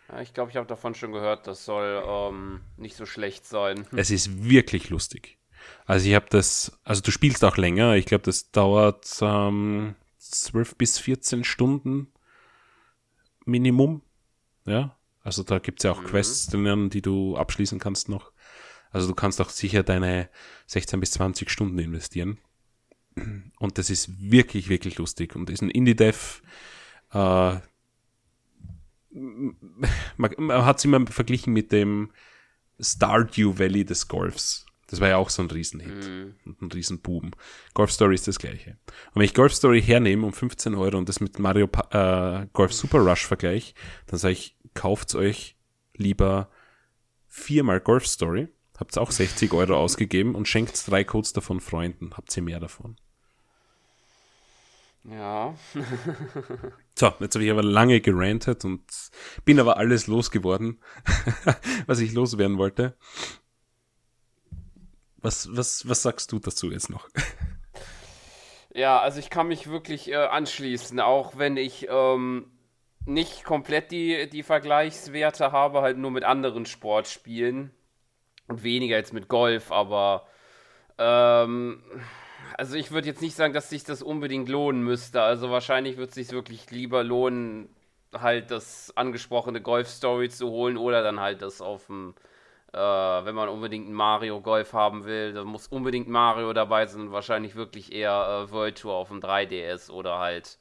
Ja, ich glaube, ich habe davon schon gehört, das soll ähm, nicht so schlecht sein. <laughs> Es ist wirklich lustig. Also ich habe das, also du spielst auch länger. Ich glaube, das dauert ähm, 12 bis 14 Stunden Minimum. Ja, also da gibt's ja auch mhm. Quests drinnen, die du abschließen kannst noch. Also du kannst auch sicher deine 16 bis 20 Stunden investieren. Und das ist wirklich, wirklich lustig. Und ist ein Indie-Dev. Äh, <laughs> man, man hat es immer verglichen mit dem Stardew Valley des Golfs. Das war ja auch so ein Riesenhit mm. und ein Riesenboom. Golf Story ist das gleiche. Und wenn ich Golf Story hernehme um 15 Euro und das mit Mario pa äh, Golf Super Rush vergleiche, dann sage ich, kauft euch lieber viermal Golf Story, habt auch 60 Euro ausgegeben und schenkt drei Codes davon Freunden, habt ihr mehr davon. Ja. <laughs> so, jetzt habe ich aber lange gerantet und bin aber alles losgeworden, <laughs> was ich loswerden wollte. Was, was, was sagst du dazu jetzt noch? Ja, also ich kann mich wirklich äh, anschließen, auch wenn ich ähm, nicht komplett die, die Vergleichswerte habe, halt nur mit anderen Sportspielen und weniger jetzt mit Golf, aber ähm, also ich würde jetzt nicht sagen, dass sich das unbedingt lohnen müsste. Also wahrscheinlich würde es sich wirklich lieber lohnen, halt das angesprochene Golf Story zu holen oder dann halt das auf dem, äh, wenn man unbedingt ein Mario Golf haben will, dann muss unbedingt Mario dabei sein. Wahrscheinlich wirklich eher äh, World Tour auf dem 3DS oder halt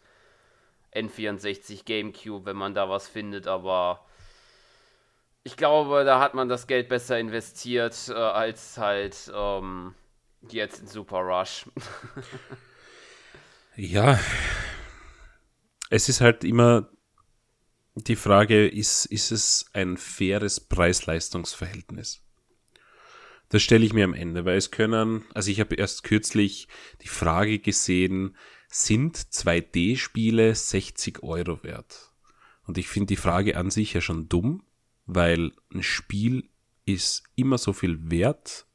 N64 GameCube, wenn man da was findet. Aber ich glaube, da hat man das Geld besser investiert äh, als halt ähm, Jetzt in Super Rush. <laughs> ja. Es ist halt immer die Frage, ist, ist es ein faires Preis-Leistungs-Verhältnis? Das stelle ich mir am Ende, weil es können, also ich habe erst kürzlich die Frage gesehen, sind 2D-Spiele 60 Euro wert? Und ich finde die Frage an sich ja schon dumm, weil ein Spiel ist immer so viel wert,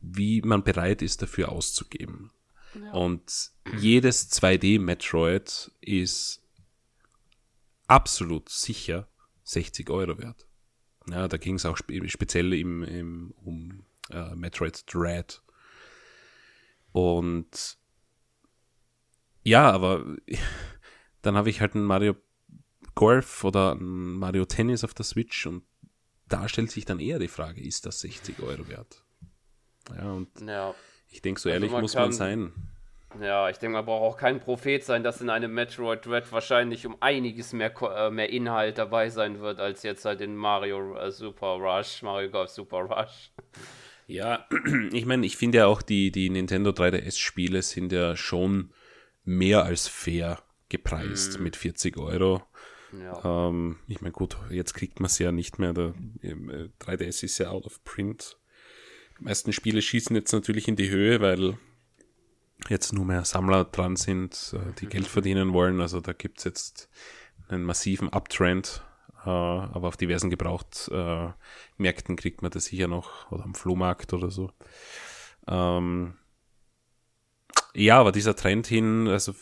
wie man bereit ist, dafür auszugeben. Ja. Und jedes 2D-Metroid ist absolut sicher 60 Euro wert. Ja, da ging es auch spe speziell im, im, um äh, Metroid Dread. Und ja, aber <laughs> dann habe ich halt ein Mario Golf oder ein Mario Tennis auf der Switch und da stellt sich dann eher die Frage, ist das 60 Euro wert? Ja, und ja. ich denke, so also ehrlich man muss man sein. Ja, ich denke, man braucht auch kein Prophet sein, dass in einem Metroid Dread wahrscheinlich um einiges mehr, äh, mehr Inhalt dabei sein wird, als jetzt halt in Mario äh, Super Rush, Mario Golf Super Rush. Ja, <clears throat> ich meine, ich finde ja auch die, die Nintendo 3DS-Spiele sind ja schon mehr als fair gepreist mm. mit 40 Euro. Ja. Ähm, ich meine, gut, jetzt kriegt man es ja nicht mehr. Der 3DS äh, ist ja out of print. Die meisten Spiele schießen jetzt natürlich in die Höhe, weil jetzt nur mehr Sammler dran sind, äh, die Geld verdienen wollen. Also da gibt es jetzt einen massiven Uptrend. Äh, aber auf diversen Gebrauchtmärkten kriegt man das sicher noch oder am Flohmarkt oder so. Ähm, ja, aber dieser Trend hin, also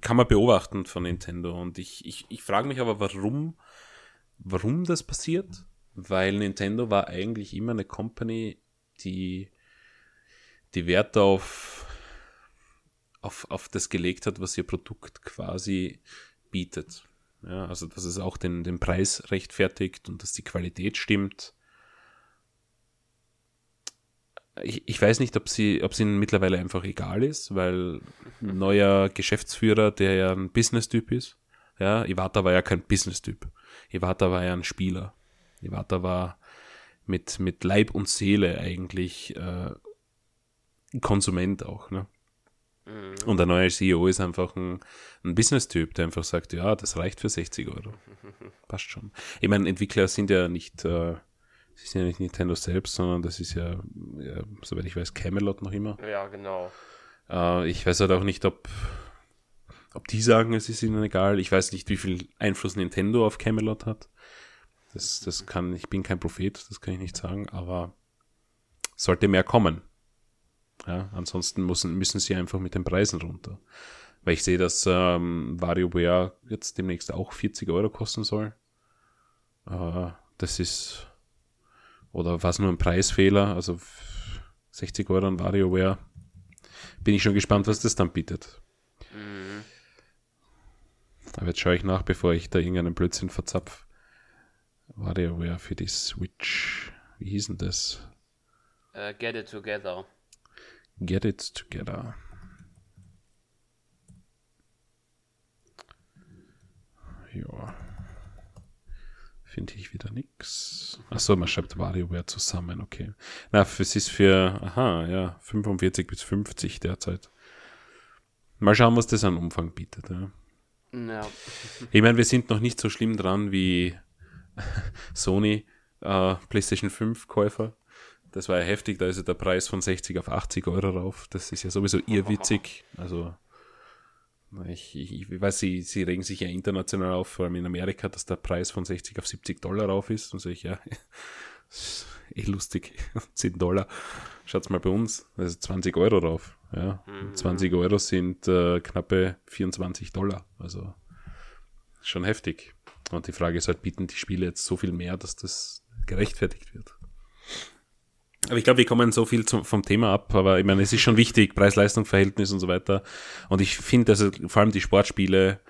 kann man beobachten von Nintendo. Und ich, ich, ich frage mich aber, warum, warum das passiert weil Nintendo war eigentlich immer eine Company, die die Werte auf, auf, auf das gelegt hat, was ihr Produkt quasi bietet. Ja, also dass es auch den, den Preis rechtfertigt und dass die Qualität stimmt. Ich, ich weiß nicht, ob sie, ob es ihnen mittlerweile einfach egal ist, weil ein neuer Geschäftsführer, der ja ein Business-Typ ist, ja, Iwata war ja kein Business-Typ. Iwata war ja ein Spieler. Iwata war mit, mit Leib und Seele eigentlich äh, Konsument auch. Ne? Mhm. Und der neue CEO ist einfach ein, ein Business-Typ, der einfach sagt, ja, das reicht für 60 Euro. <laughs> Passt schon. Ich meine, Entwickler sind ja nicht, äh, sie sind ja nicht Nintendo selbst, sondern das ist ja, ja soweit ich weiß, Camelot noch immer. Ja, genau. Äh, ich weiß halt auch nicht, ob, ob die sagen, es ist ihnen egal. Ich weiß nicht, wie viel Einfluss Nintendo auf Camelot hat. Das, das kann, ich bin kein Prophet, das kann ich nicht sagen, aber sollte mehr kommen. Ja, ansonsten müssen, müssen sie einfach mit den Preisen runter. Weil ich sehe, dass ähm, WarioWare jetzt demnächst auch 40 Euro kosten soll. Äh, das ist, oder war es nur ein Preisfehler? Also 60 Euro an WarioWare. Bin ich schon gespannt, was das dann bietet. Mhm. Aber jetzt schaue ich nach, bevor ich da irgendeinen Blödsinn verzapf. WarioWare für die Switch. Wie hieß denn das? Uh, get it together. Get it together. Ja. Finde ich wieder nichts. Achso, man schreibt WarioWare zusammen, okay. Na, es ist für, aha, ja, 45 bis 50 derzeit. Mal schauen, was das an Umfang bietet. Ja. ja. Ich meine, wir sind noch nicht so schlimm dran wie <laughs> Sony äh, PlayStation 5 Käufer. Das war ja heftig, da ist ja der Preis von 60 auf 80 Euro rauf. Das ist ja sowieso irrwitzig. <laughs> Also ich, ich, ich, weiß, sie, sie regen sich ja international auf, vor allem in Amerika, dass der Preis von 60 auf 70 Dollar rauf ist. Und so ich, ja, <laughs> eh lustig. <laughs> 10 Dollar. Schaut's mal bei uns. Also 20 Euro rauf. Ja. Mhm. 20 Euro sind äh, knappe 24 Dollar. Also schon heftig. Und die Frage ist halt, bieten die Spiele jetzt so viel mehr, dass das gerechtfertigt wird? Aber ich glaube, wir kommen so viel zum, vom Thema ab, aber ich meine, es ist schon wichtig, Preis-Leistung-Verhältnis und so weiter. Und ich finde, also vor allem die Sportspiele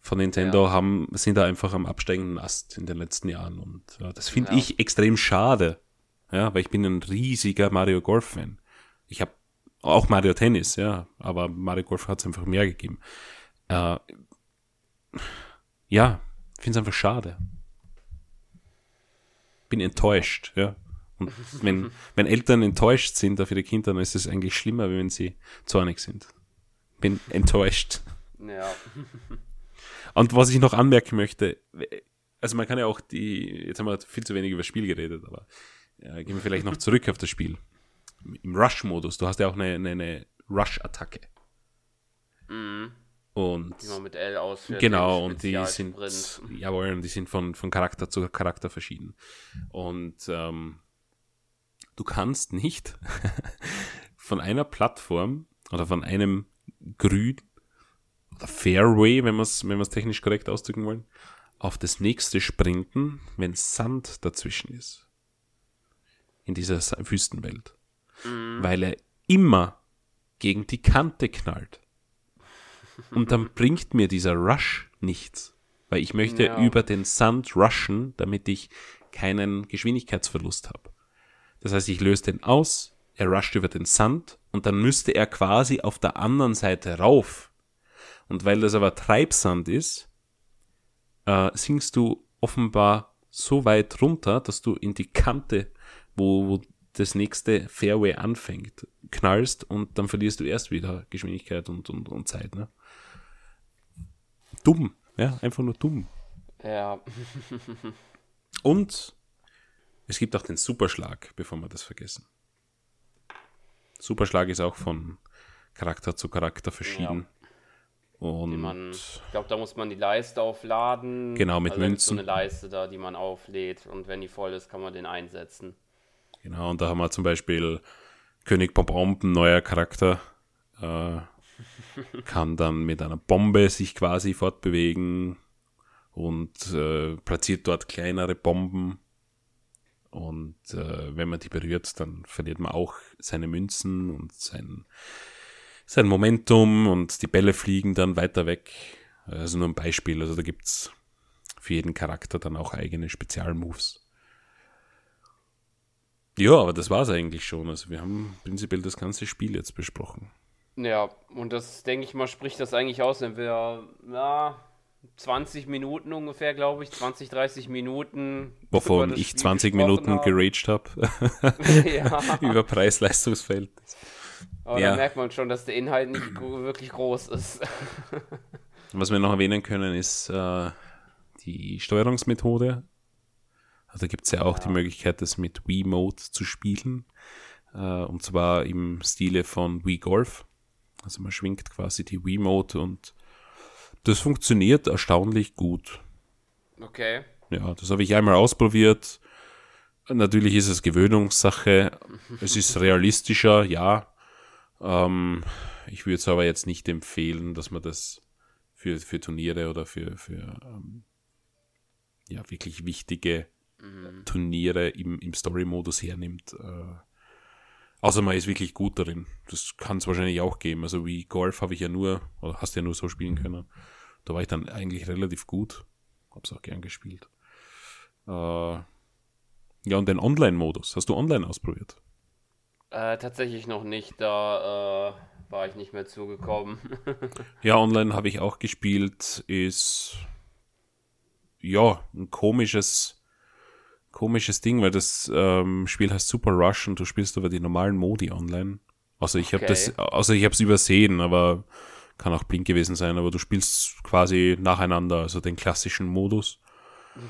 von Nintendo ja. haben, sind da einfach am absteigenden Ast in den letzten Jahren. Und ja, das finde ja. ich extrem schade. Ja, weil ich bin ein riesiger Mario Golf-Fan. Ich habe auch Mario Tennis, ja, aber Mario Golf hat es einfach mehr gegeben. Äh, ja, finde es einfach schade. Bin enttäuscht, ja. Und wenn, wenn Eltern enttäuscht sind auf ihre Kinder, dann ist es eigentlich schlimmer, wenn sie zornig sind. Bin enttäuscht. Ja. Und was ich noch anmerken möchte, also man kann ja auch die, jetzt haben wir viel zu wenig über das Spiel geredet, aber ja, gehen wir vielleicht noch zurück auf das Spiel. Im Rush-Modus, du hast ja auch eine, eine, eine Rush-Attacke. Mhm. Und die man mit L ausführt. Genau, und die sind, jawohl, die sind von, von Charakter zu Charakter verschieden. Und ähm, du kannst nicht <laughs> von einer Plattform oder von einem Grün oder Fairway, wenn wir es wenn technisch korrekt ausdrücken wollen, auf das nächste sprinten, wenn Sand dazwischen ist. In dieser Wüstenwelt. Mhm. Weil er immer gegen die Kante knallt. <laughs> Und dann bringt mir dieser Rush nichts. Weil ich möchte ja. über den Sand rushen, damit ich keinen Geschwindigkeitsverlust habe. Das heißt, ich löse den aus, er rusht über den Sand und dann müsste er quasi auf der anderen Seite rauf. Und weil das aber Treibsand ist, äh, sinkst du offenbar so weit runter, dass du in die Kante, wo, wo das nächste Fairway anfängt, knallst und dann verlierst du erst wieder Geschwindigkeit und, und, und Zeit. Ne? Dumm, ja, einfach nur dumm. Ja. und es gibt auch den Superschlag, bevor wir das vergessen. Superschlag ist auch von Charakter zu Charakter verschieden. Ja. Und man, ich glaube, da muss man die Leiste aufladen. Genau, mit also Münzen. so eine Leiste da, die man auflädt. Und wenn die voll ist, kann man den einsetzen. Genau, und da haben wir zum Beispiel König Pompomp, ein neuer Charakter. Äh, <laughs> kann dann mit einer Bombe sich quasi fortbewegen und äh, platziert dort kleinere Bomben und äh, wenn man die berührt, dann verliert man auch seine Münzen und sein, sein Momentum und die Bälle fliegen dann weiter weg. Also nur ein Beispiel. Also da gibt es für jeden Charakter dann auch eigene Spezialmoves. Ja, aber das war es eigentlich schon. Also wir haben prinzipiell das ganze Spiel jetzt besprochen. Ja, und das, denke ich mal, spricht das eigentlich aus, wenn wir, ja, 20 Minuten ungefähr, glaube ich, 20, 30 Minuten. Wovon ich 20 Minuten habe. geraged habe. <laughs> ja. <laughs> Über Preis-Leistungsverhältnis. Aber ja. da merkt man schon, dass der Inhalt nicht wirklich groß ist. <laughs> Was wir noch erwähnen können, ist äh, die Steuerungsmethode. Also gibt es ja auch ja. die Möglichkeit, das mit Wii Mode zu spielen. Äh, und zwar im Stile von Wii Golf. Also man schwingt quasi die Wii Mode und das funktioniert erstaunlich gut. Okay. Ja, das habe ich einmal ausprobiert. Natürlich ist es Gewöhnungssache. Es ist realistischer, ja. Ähm, ich würde es aber jetzt nicht empfehlen, dass man das für, für Turniere oder für, für ähm, ja, wirklich wichtige mhm. Turniere im, im Story-Modus hernimmt. Äh, Außer man ist wirklich gut darin. Das kann es wahrscheinlich auch geben. Also wie Golf habe ich ja nur, oder hast ja nur so spielen können. Da war ich dann eigentlich relativ gut. Hab's auch gern gespielt. Äh, ja, und den Online-Modus. Hast du online ausprobiert? Äh, tatsächlich noch nicht. Da äh, war ich nicht mehr zugekommen. <laughs> ja, online habe ich auch gespielt. Ist ja ein komisches komisches Ding, weil das ähm, Spiel heißt Super Rush und du spielst aber die normalen Modi online. Also ich okay. habe das, also ich habe es übersehen, aber kann auch blind gewesen sein, aber du spielst quasi nacheinander, also den klassischen Modus.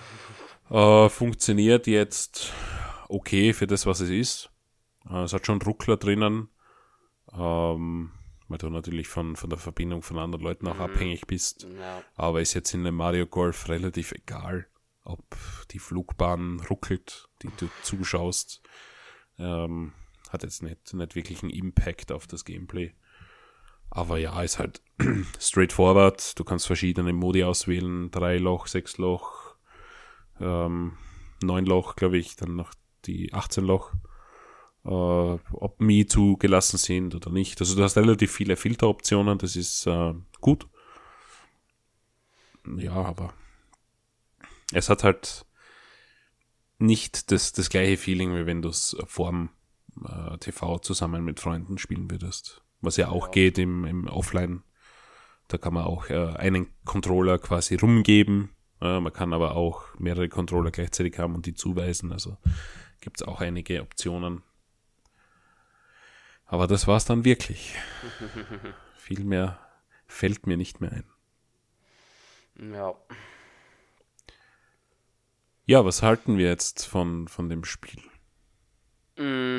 <laughs> äh, funktioniert jetzt okay für das, was es ist. Äh, es hat schon Ruckler drinnen, ähm, weil du natürlich von, von der Verbindung von anderen Leuten auch mhm. abhängig bist. Ja. Aber ist jetzt in dem Mario Golf relativ egal ob die Flugbahn ruckelt, die du zuschaust. Ähm, hat jetzt nicht, nicht wirklich einen Impact auf das Gameplay. Aber ja, ist halt <clears throat> straightforward. Du kannst verschiedene Modi auswählen. Drei Loch, sechs Loch, ähm, neun Loch, glaube ich, dann noch die 18 Loch. Äh, ob Mi zugelassen sind oder nicht. Also du hast relativ viele Filteroptionen, das ist äh, gut. Ja, aber es hat halt nicht das, das gleiche Feeling, wie wenn du es vorm äh, TV zusammen mit Freunden spielen würdest. Was ja auch ja. geht im, im Offline. Da kann man auch äh, einen Controller quasi rumgeben. Äh, man kann aber auch mehrere Controller gleichzeitig haben und die zuweisen. Also gibt es auch einige Optionen. Aber das war es dann wirklich. <laughs> Viel mehr fällt mir nicht mehr ein. Ja. Ja, was halten wir jetzt von, von dem Spiel? Mm.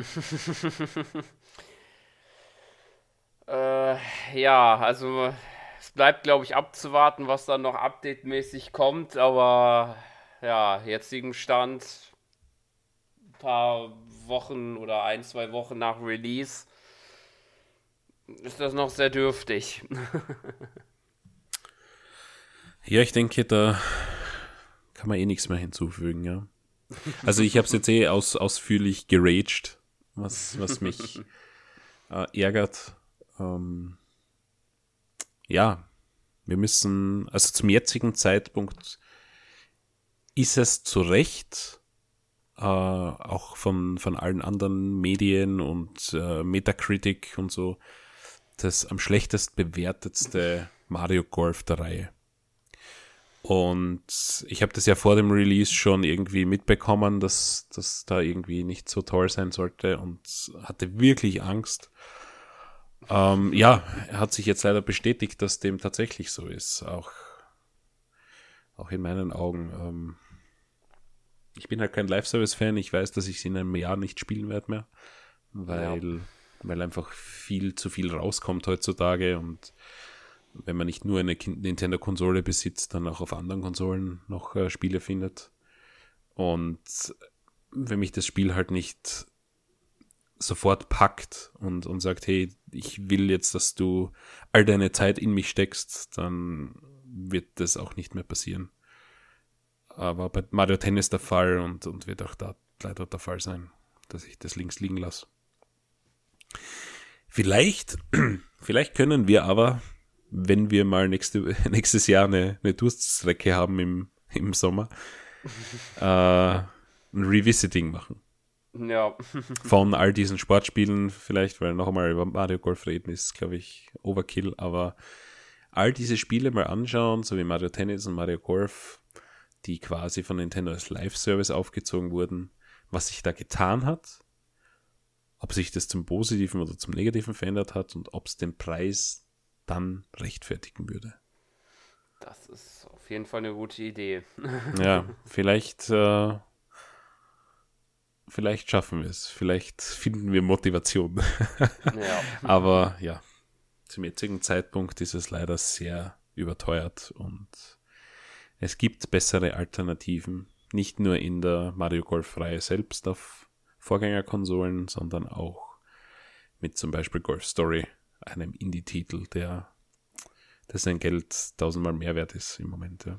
<laughs> äh, ja, also es bleibt, glaube ich, abzuwarten, was dann noch update-mäßig kommt, aber ja, jetzigen Stand, ein paar Wochen oder ein, zwei Wochen nach Release, ist das noch sehr dürftig. <laughs> ja, ich denke, da kann man eh nichts mehr hinzufügen, ja. Also ich habe es jetzt eh aus, ausführlich geraged, was, was mich <laughs> äh, ärgert. Ähm, ja, wir müssen, also zum jetzigen Zeitpunkt ist es zu Recht, äh, auch von, von allen anderen Medien und äh, Metacritic und so, das am schlechtest bewertetste Mario Golf der Reihe. Und ich habe das ja vor dem Release schon irgendwie mitbekommen, dass das da irgendwie nicht so toll sein sollte und hatte wirklich Angst. Ähm, ja, er hat sich jetzt leider bestätigt, dass dem tatsächlich so ist. Auch, auch in meinen Augen. Ähm, ich bin halt kein Live-Service-Fan. Ich weiß, dass ich es in einem Jahr nicht spielen werde mehr, weil, ja. weil einfach viel zu viel rauskommt heutzutage und wenn man nicht nur eine Nintendo-Konsole besitzt, dann auch auf anderen Konsolen noch äh, Spiele findet. Und wenn mich das Spiel halt nicht sofort packt und, und sagt, hey, ich will jetzt, dass du all deine Zeit in mich steckst, dann wird das auch nicht mehr passieren. Aber bei Mario Tennis der Fall und, und wird auch da leider der Fall sein, dass ich das links liegen lasse. Vielleicht, <clears throat> vielleicht können wir aber wenn wir mal nächste, <laughs> nächstes Jahr eine, eine Durststrecke haben im, im Sommer, <laughs> äh, ein Revisiting machen. Ja. <laughs> Von all diesen Sportspielen vielleicht, weil noch einmal über Mario Golf reden ist, glaube ich, Overkill, aber all diese Spiele mal anschauen, so wie Mario Tennis und Mario Golf, die quasi von Nintendo als Live-Service aufgezogen wurden, was sich da getan hat, ob sich das zum Positiven oder zum Negativen verändert hat und ob es den Preis dann rechtfertigen würde. Das ist auf jeden Fall eine gute Idee. <laughs> ja, vielleicht, äh, vielleicht schaffen wir es. Vielleicht finden wir Motivation. <laughs> ja. Aber ja, zum jetzigen Zeitpunkt ist es leider sehr überteuert und es gibt bessere Alternativen. Nicht nur in der Mario Golf-Reihe selbst auf Vorgängerkonsolen, sondern auch mit zum Beispiel Golf Story einem Indie-Titel, der, der sein Geld tausendmal mehr wert ist im Moment. Ja.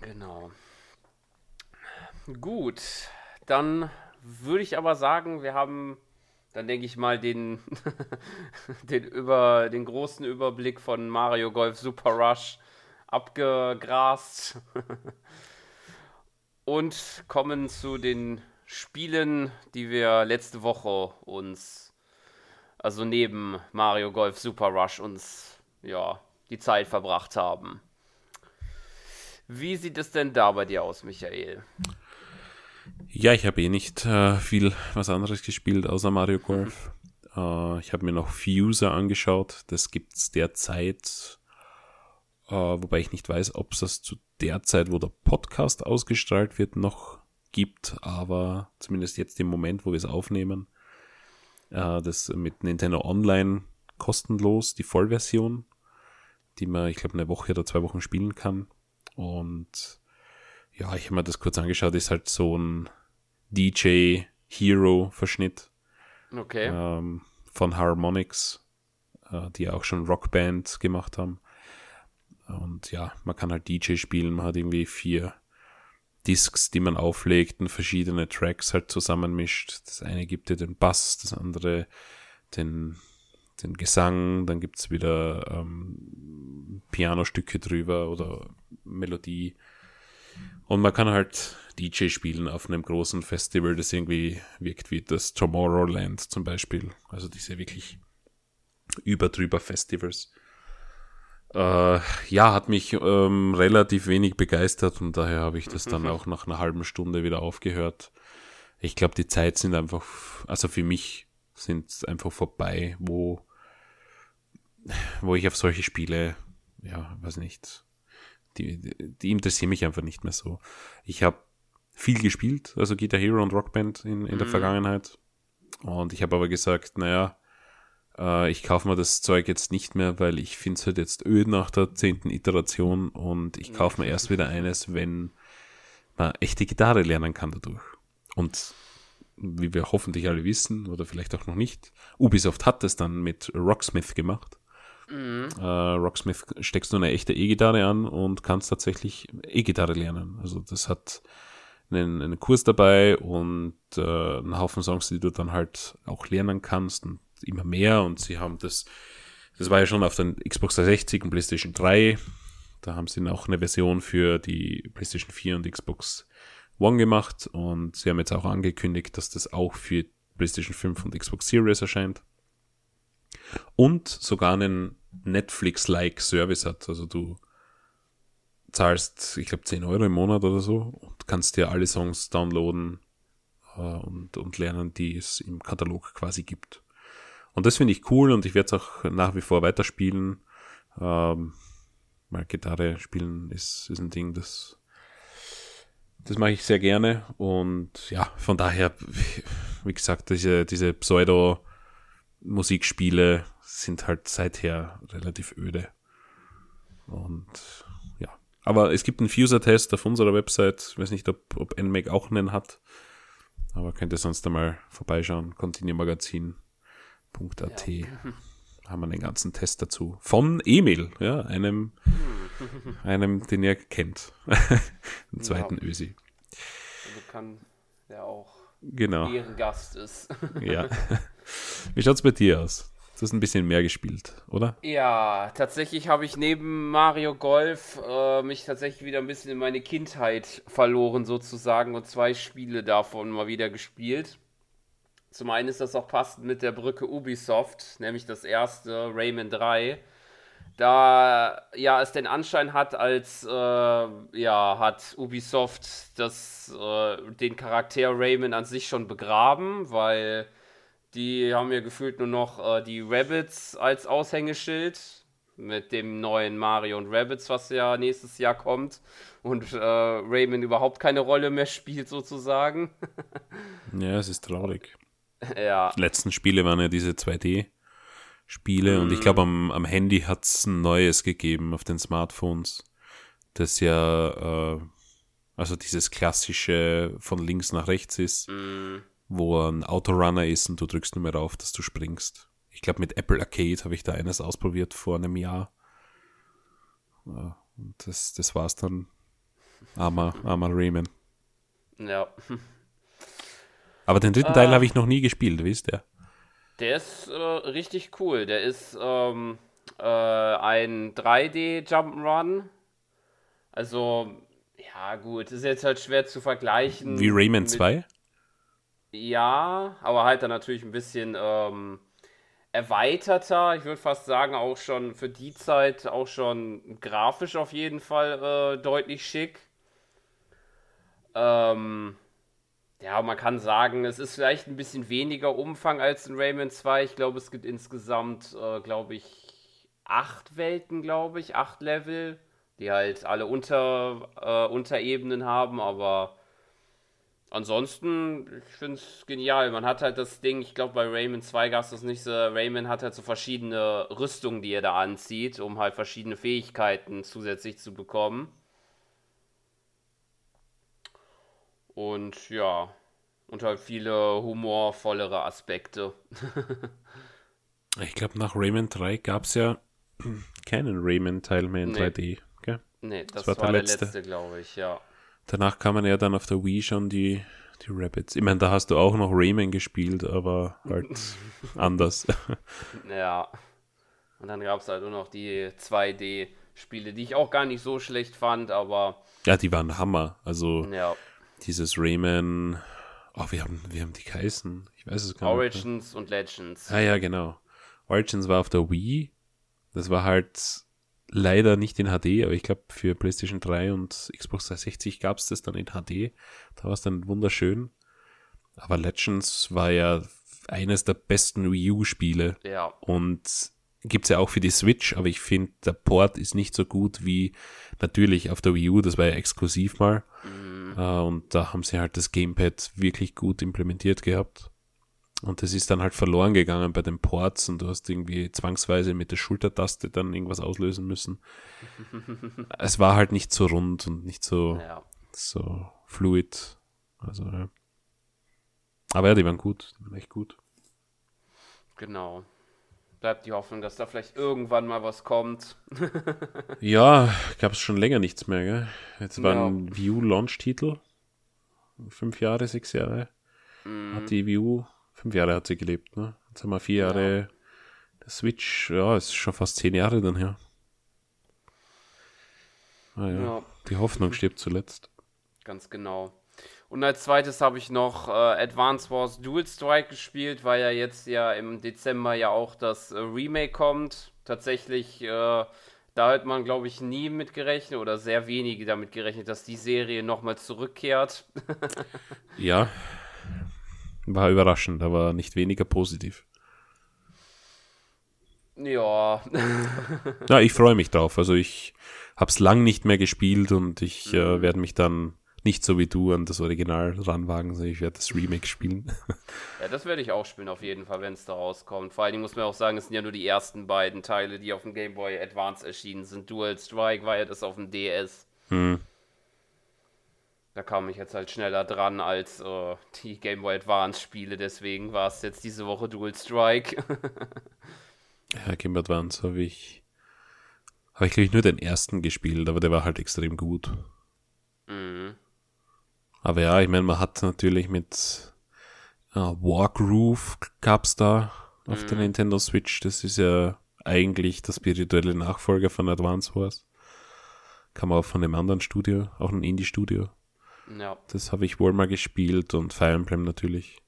Genau. Gut, dann würde ich aber sagen, wir haben dann denke ich mal den, <laughs> den, über, den großen Überblick von Mario Golf Super Rush abgegrast <laughs> und kommen zu den Spielen, die wir letzte Woche uns, also neben Mario Golf Super Rush uns, ja, die Zeit verbracht haben. Wie sieht es denn da bei dir aus, Michael? Ja, ich habe eh nicht äh, viel was anderes gespielt außer Mario Golf. Mhm. <laughs> Äh, ich habe mir noch Fuser angeschaut. Das gibt es derzeit, äh, wobei ich nicht weiß, ob es das zu der Zeit, wo der Podcast ausgestrahlt wird, noch gibt. Aber zumindest jetzt im Moment, wo wir es aufnehmen, äh, das mit Nintendo Online kostenlos, die Vollversion, die man, ich glaube, eine Woche oder zwei Wochen spielen kann. Und ja, ich habe mir das kurz angeschaut, ist halt so ein DJ Hero Verschnitt. Okay. Ähm, von Harmonix, äh, die auch schon Rockband gemacht haben. Und ja, man kann halt DJ spielen, man hat irgendwie vier Discs, die man auflegt und verschiedene Tracks halt zusammenmischt. Das eine gibt dir den Bass, das andere den, den Gesang, dann gibt es wieder ähm, Pianostücke drüber oder Melodie. Und man kann halt DJ spielen auf einem großen Festival, das irgendwie wirkt wie das Tomorrowland zum Beispiel. Also diese wirklich überdrüber Festivals. Äh, ja, hat mich ähm, relativ wenig begeistert und daher habe ich das dann auch nach einer halben Stunde wieder aufgehört. Ich glaube, die Zeit sind einfach, also für mich sind einfach vorbei, wo, wo ich auf solche Spiele, ja, weiß nicht, die, die interessieren mich einfach nicht mehr so. Ich habe viel gespielt, also Guitar Hero und Rockband in, in der mhm. Vergangenheit. Und ich habe aber gesagt, naja, äh, ich kaufe mir das Zeug jetzt nicht mehr, weil ich finde es halt jetzt öd nach der zehnten Iteration und ich kaufe mir erst wieder eines, wenn man echte Gitarre lernen kann dadurch. Und wie wir hoffentlich alle wissen, oder vielleicht auch noch nicht, Ubisoft hat das dann mit Rocksmith gemacht. Mhm. Äh, Rocksmith steckst du eine echte E-Gitarre an und kannst tatsächlich E-Gitarre lernen. Also das hat einen, einen Kurs dabei und äh, einen Haufen Songs, die du dann halt auch lernen kannst und immer mehr. Und sie haben das, das war ja schon auf den Xbox 360 und PlayStation 3. Da haben sie auch eine Version für die PlayStation 4 und Xbox One gemacht und sie haben jetzt auch angekündigt, dass das auch für PlayStation 5 und Xbox Series erscheint. Und sogar einen Netflix-like Service hat. Also du zahlst, ich glaube, 10 Euro im Monat oder so und kannst dir alle Songs downloaden äh, und, und lernen, die es im Katalog quasi gibt. Und das finde ich cool und ich werde es auch nach wie vor weiterspielen. Ähm, weil Gitarre spielen ist, ist ein Ding, das, das mache ich sehr gerne. Und ja, von daher, wie gesagt, diese, diese Pseudo-Musikspiele sind halt seither relativ öde. Und ja. Aber es gibt einen Fuser-Test auf unserer Website. Ich weiß nicht, ob, ob NMAC auch einen hat. Aber könnt ihr sonst einmal vorbeischauen. Continuemagazin.at. Ja. <laughs> Haben wir den ganzen Test dazu. Von Emil, ja, einem, <laughs> einem, den ihr kennt. <laughs> Einen zweiten ja. Ösi. Also kann der auch genau. Ehrengast ist. ja. Wie schaut es bei dir aus? Du hast ein bisschen mehr gespielt, oder? Ja, tatsächlich habe ich neben Mario Golf äh, mich tatsächlich wieder ein bisschen in meine Kindheit verloren, sozusagen, und zwei Spiele davon mal wieder gespielt. Zum einen ist das auch passend mit der Brücke Ubisoft, nämlich das erste, Rayman 3. Da ja es den Anschein hat, als äh, ja, hat Ubisoft das, äh, den Charakter Rayman an sich schon begraben, weil die haben ja gefühlt nur noch äh, die Rabbits als Aushängeschild mit dem neuen Mario und Rabbits, was ja nächstes Jahr kommt. Und äh, Rayman überhaupt keine Rolle mehr spielt, sozusagen. <laughs> ja, es ist traurig. Ja. Die letzten Spiele waren ja diese 2D-Spiele mhm. und ich glaube, am, am Handy hat es ein neues gegeben auf den Smartphones. Das ja, äh, also dieses klassische von links nach rechts ist. Mhm wo ein Autorunner ist und du drückst nur mehr drauf, dass du springst. Ich glaube, mit Apple Arcade habe ich da eines ausprobiert vor einem Jahr. Ja, und das, das war's dann. Armer, armer Rayman. Ja. <laughs> Aber den dritten Äh. Teil habe ich noch nie gespielt, wie ist der? Der ist äh, richtig cool. Der ist ähm, äh, ein 3D Jump'n'Run. Also, ja, gut, ist jetzt halt schwer zu vergleichen. Wie Rayman mit- 2? Ja, aber halt dann natürlich ein bisschen ähm, erweiterter. Ich würde fast sagen, auch schon für die Zeit auch schon grafisch auf jeden Fall äh, deutlich schick. Ähm, ja, man kann sagen, es ist vielleicht ein bisschen weniger Umfang als in Rayman 2. Ich glaube, es gibt insgesamt, äh, glaube ich, acht Welten, glaube ich, acht Level, die halt alle unter, äh, Unterebenen haben, aber ansonsten, ich finde es genial. Man hat halt das Ding, ich glaube, bei Rayman 2 gab es das nicht so. Rayman hat halt so verschiedene Rüstungen, die er da anzieht, um halt verschiedene Fähigkeiten zusätzlich zu bekommen. Und ja, und halt viele humorvollere Aspekte. Ich glaube, nach Rayman 3 gab es ja <clears throat> keinen Rayman-Teil mehr in Nee. 3D. Gell? Nee, das, war war, der der letzte. letzte, glaube ich, ja. Danach kamen ja dann auf der Wii schon die, die Rabbits. Ich meine, da hast du auch noch Rayman gespielt, aber halt <laughs> anders. Ja. Und dann gab es halt nur noch die 2D-Spiele, die ich auch gar nicht so schlecht fand, aber ja, die waren Hammer. Also ja. Dieses Rayman. Oh, wir haben, wir haben die geheißen. Ich weiß es gar nicht. Origins und Legends. Ah ja, genau. Origins war auf der Wii. Das war halt leider nicht in HD, aber ich glaube für PlayStation 3 und Xbox 360 gab es das dann in HD. Da war es dann wunderschön. Aber Legends war ja eines der besten Wii U-Spiele. Ja. Und gibt's ja auch für die Switch, aber ich finde, der Port ist nicht so gut wie natürlich auf der Wii U, das war ja exklusiv mal. Äh, und da haben sie halt das Gamepad wirklich gut implementiert gehabt. Und das ist dann halt verloren gegangen bei den Ports und du hast irgendwie zwangsweise mit der Schultertaste dann irgendwas auslösen müssen. <laughs> es war halt nicht so rund und nicht so, Ja. so fluid. Also, ja. Aber ja, die waren gut, die waren echt gut. Genau. Bleibt die Hoffnung, dass da vielleicht irgendwann mal was kommt. <laughs> Ja, gab es schon länger nichts mehr, gell? Jetzt war ein Wii U-Launch-Titel. Fünf Jahre, sechs Jahre. Hat die U, fünf Jahre hat sie gelebt, ne? Jetzt haben wir vier Jahre. Der Switch, ja, ist schon fast zehn Jahre dann her. Ah ja, Ja. die Hoffnung stirbt zuletzt. Ganz genau. Und als zweites habe ich noch äh, Advance Wars Dual Strike gespielt, weil ja jetzt ja im Dezember ja auch das äh, Remake kommt. Tatsächlich, äh, da hat man, glaube ich, nie mit gerechnet oder sehr wenige damit gerechnet, dass die Serie nochmal zurückkehrt. <laughs> Ja, war überraschend, aber nicht weniger positiv. ja, <laughs> Ja, ich freue mich drauf. Also ich habe es lang nicht mehr gespielt und ich äh, werde mich dann nicht so wie du an das Original ranwagen, sondern ich werde das Remake spielen. ja, das werde ich auch spielen auf jeden Fall, wenn es da rauskommt. Vor allen Dingen muss man auch sagen, es sind ja nur die ersten beiden Teile, die auf dem Game Boy Advance erschienen sind. Dual Strike war ja das auf dem DS. Hm. Da kam ich jetzt halt schneller dran als äh, die Game Boy Advance Spiele, deswegen war es jetzt diese Woche Dual Strike. <laughs> Ja, Game Boy Advance habe ich, habe ich glaube ich nur den ersten gespielt, aber der war halt extrem gut. mhm. Aber ja, ich meine, man hat natürlich mit äh, Wargroove gab's da auf der Nintendo Switch. Das ist ja eigentlich der spirituelle Nachfolger von Advance Wars. Kam auch von einem anderen Studio, auch ein Indie-Studio. Ja, Das habe ich wohl mal gespielt und Fire Emblem natürlich.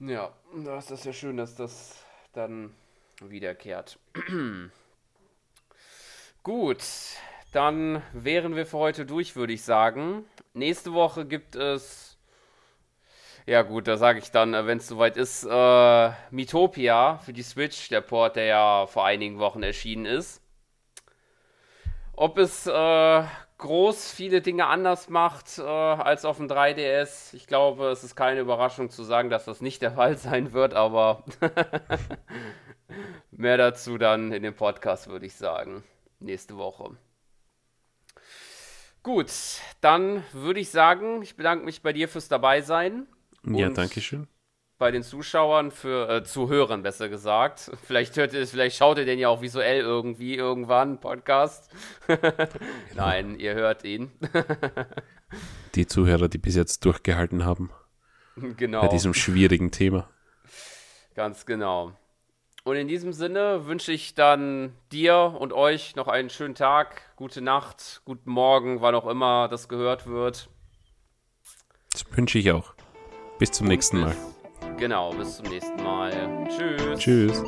ja, da ist das ja schön, dass das dann wiederkehrt. <clears throat> Gut, dann wären wir für heute durch, würde ich sagen. Nächste Woche gibt es, ja gut, da sage ich dann, wenn es soweit ist, äh, Mitopia für die Switch, der Port, der ja vor einigen Wochen erschienen ist. Ob es äh, groß viele Dinge anders macht äh, als auf dem 3DS, ich glaube, es ist keine Überraschung zu sagen, dass das nicht der <laughs> Fall sein wird, aber <laughs> mehr dazu dann in dem Podcast, würde ich sagen, nächste Woche. Gut, dann würde ich sagen, ich bedanke mich bei dir fürs Dabeisein. Ja, danke schön. bei den Zuschauern für äh, Zuhörern besser gesagt. <laughs> Vielleicht hört ihr es, vielleicht schaut ihr den ja auch visuell irgendwie irgendwann Podcast. <laughs> Nein, ihr hört ihn. <laughs> die Zuhörer, die bis jetzt durchgehalten haben. Genau. Bei diesem schwierigen Thema. Ganz genau. Und in diesem Sinne wünsche ich dann dir und euch noch einen schönen Tag, gute Nacht, guten Morgen, wann auch immer das gehört wird. Das wünsche ich auch. Bis zum Und nächsten Mal. bis- Genau, bis zum nächsten Mal. Tschüss. Tschüss.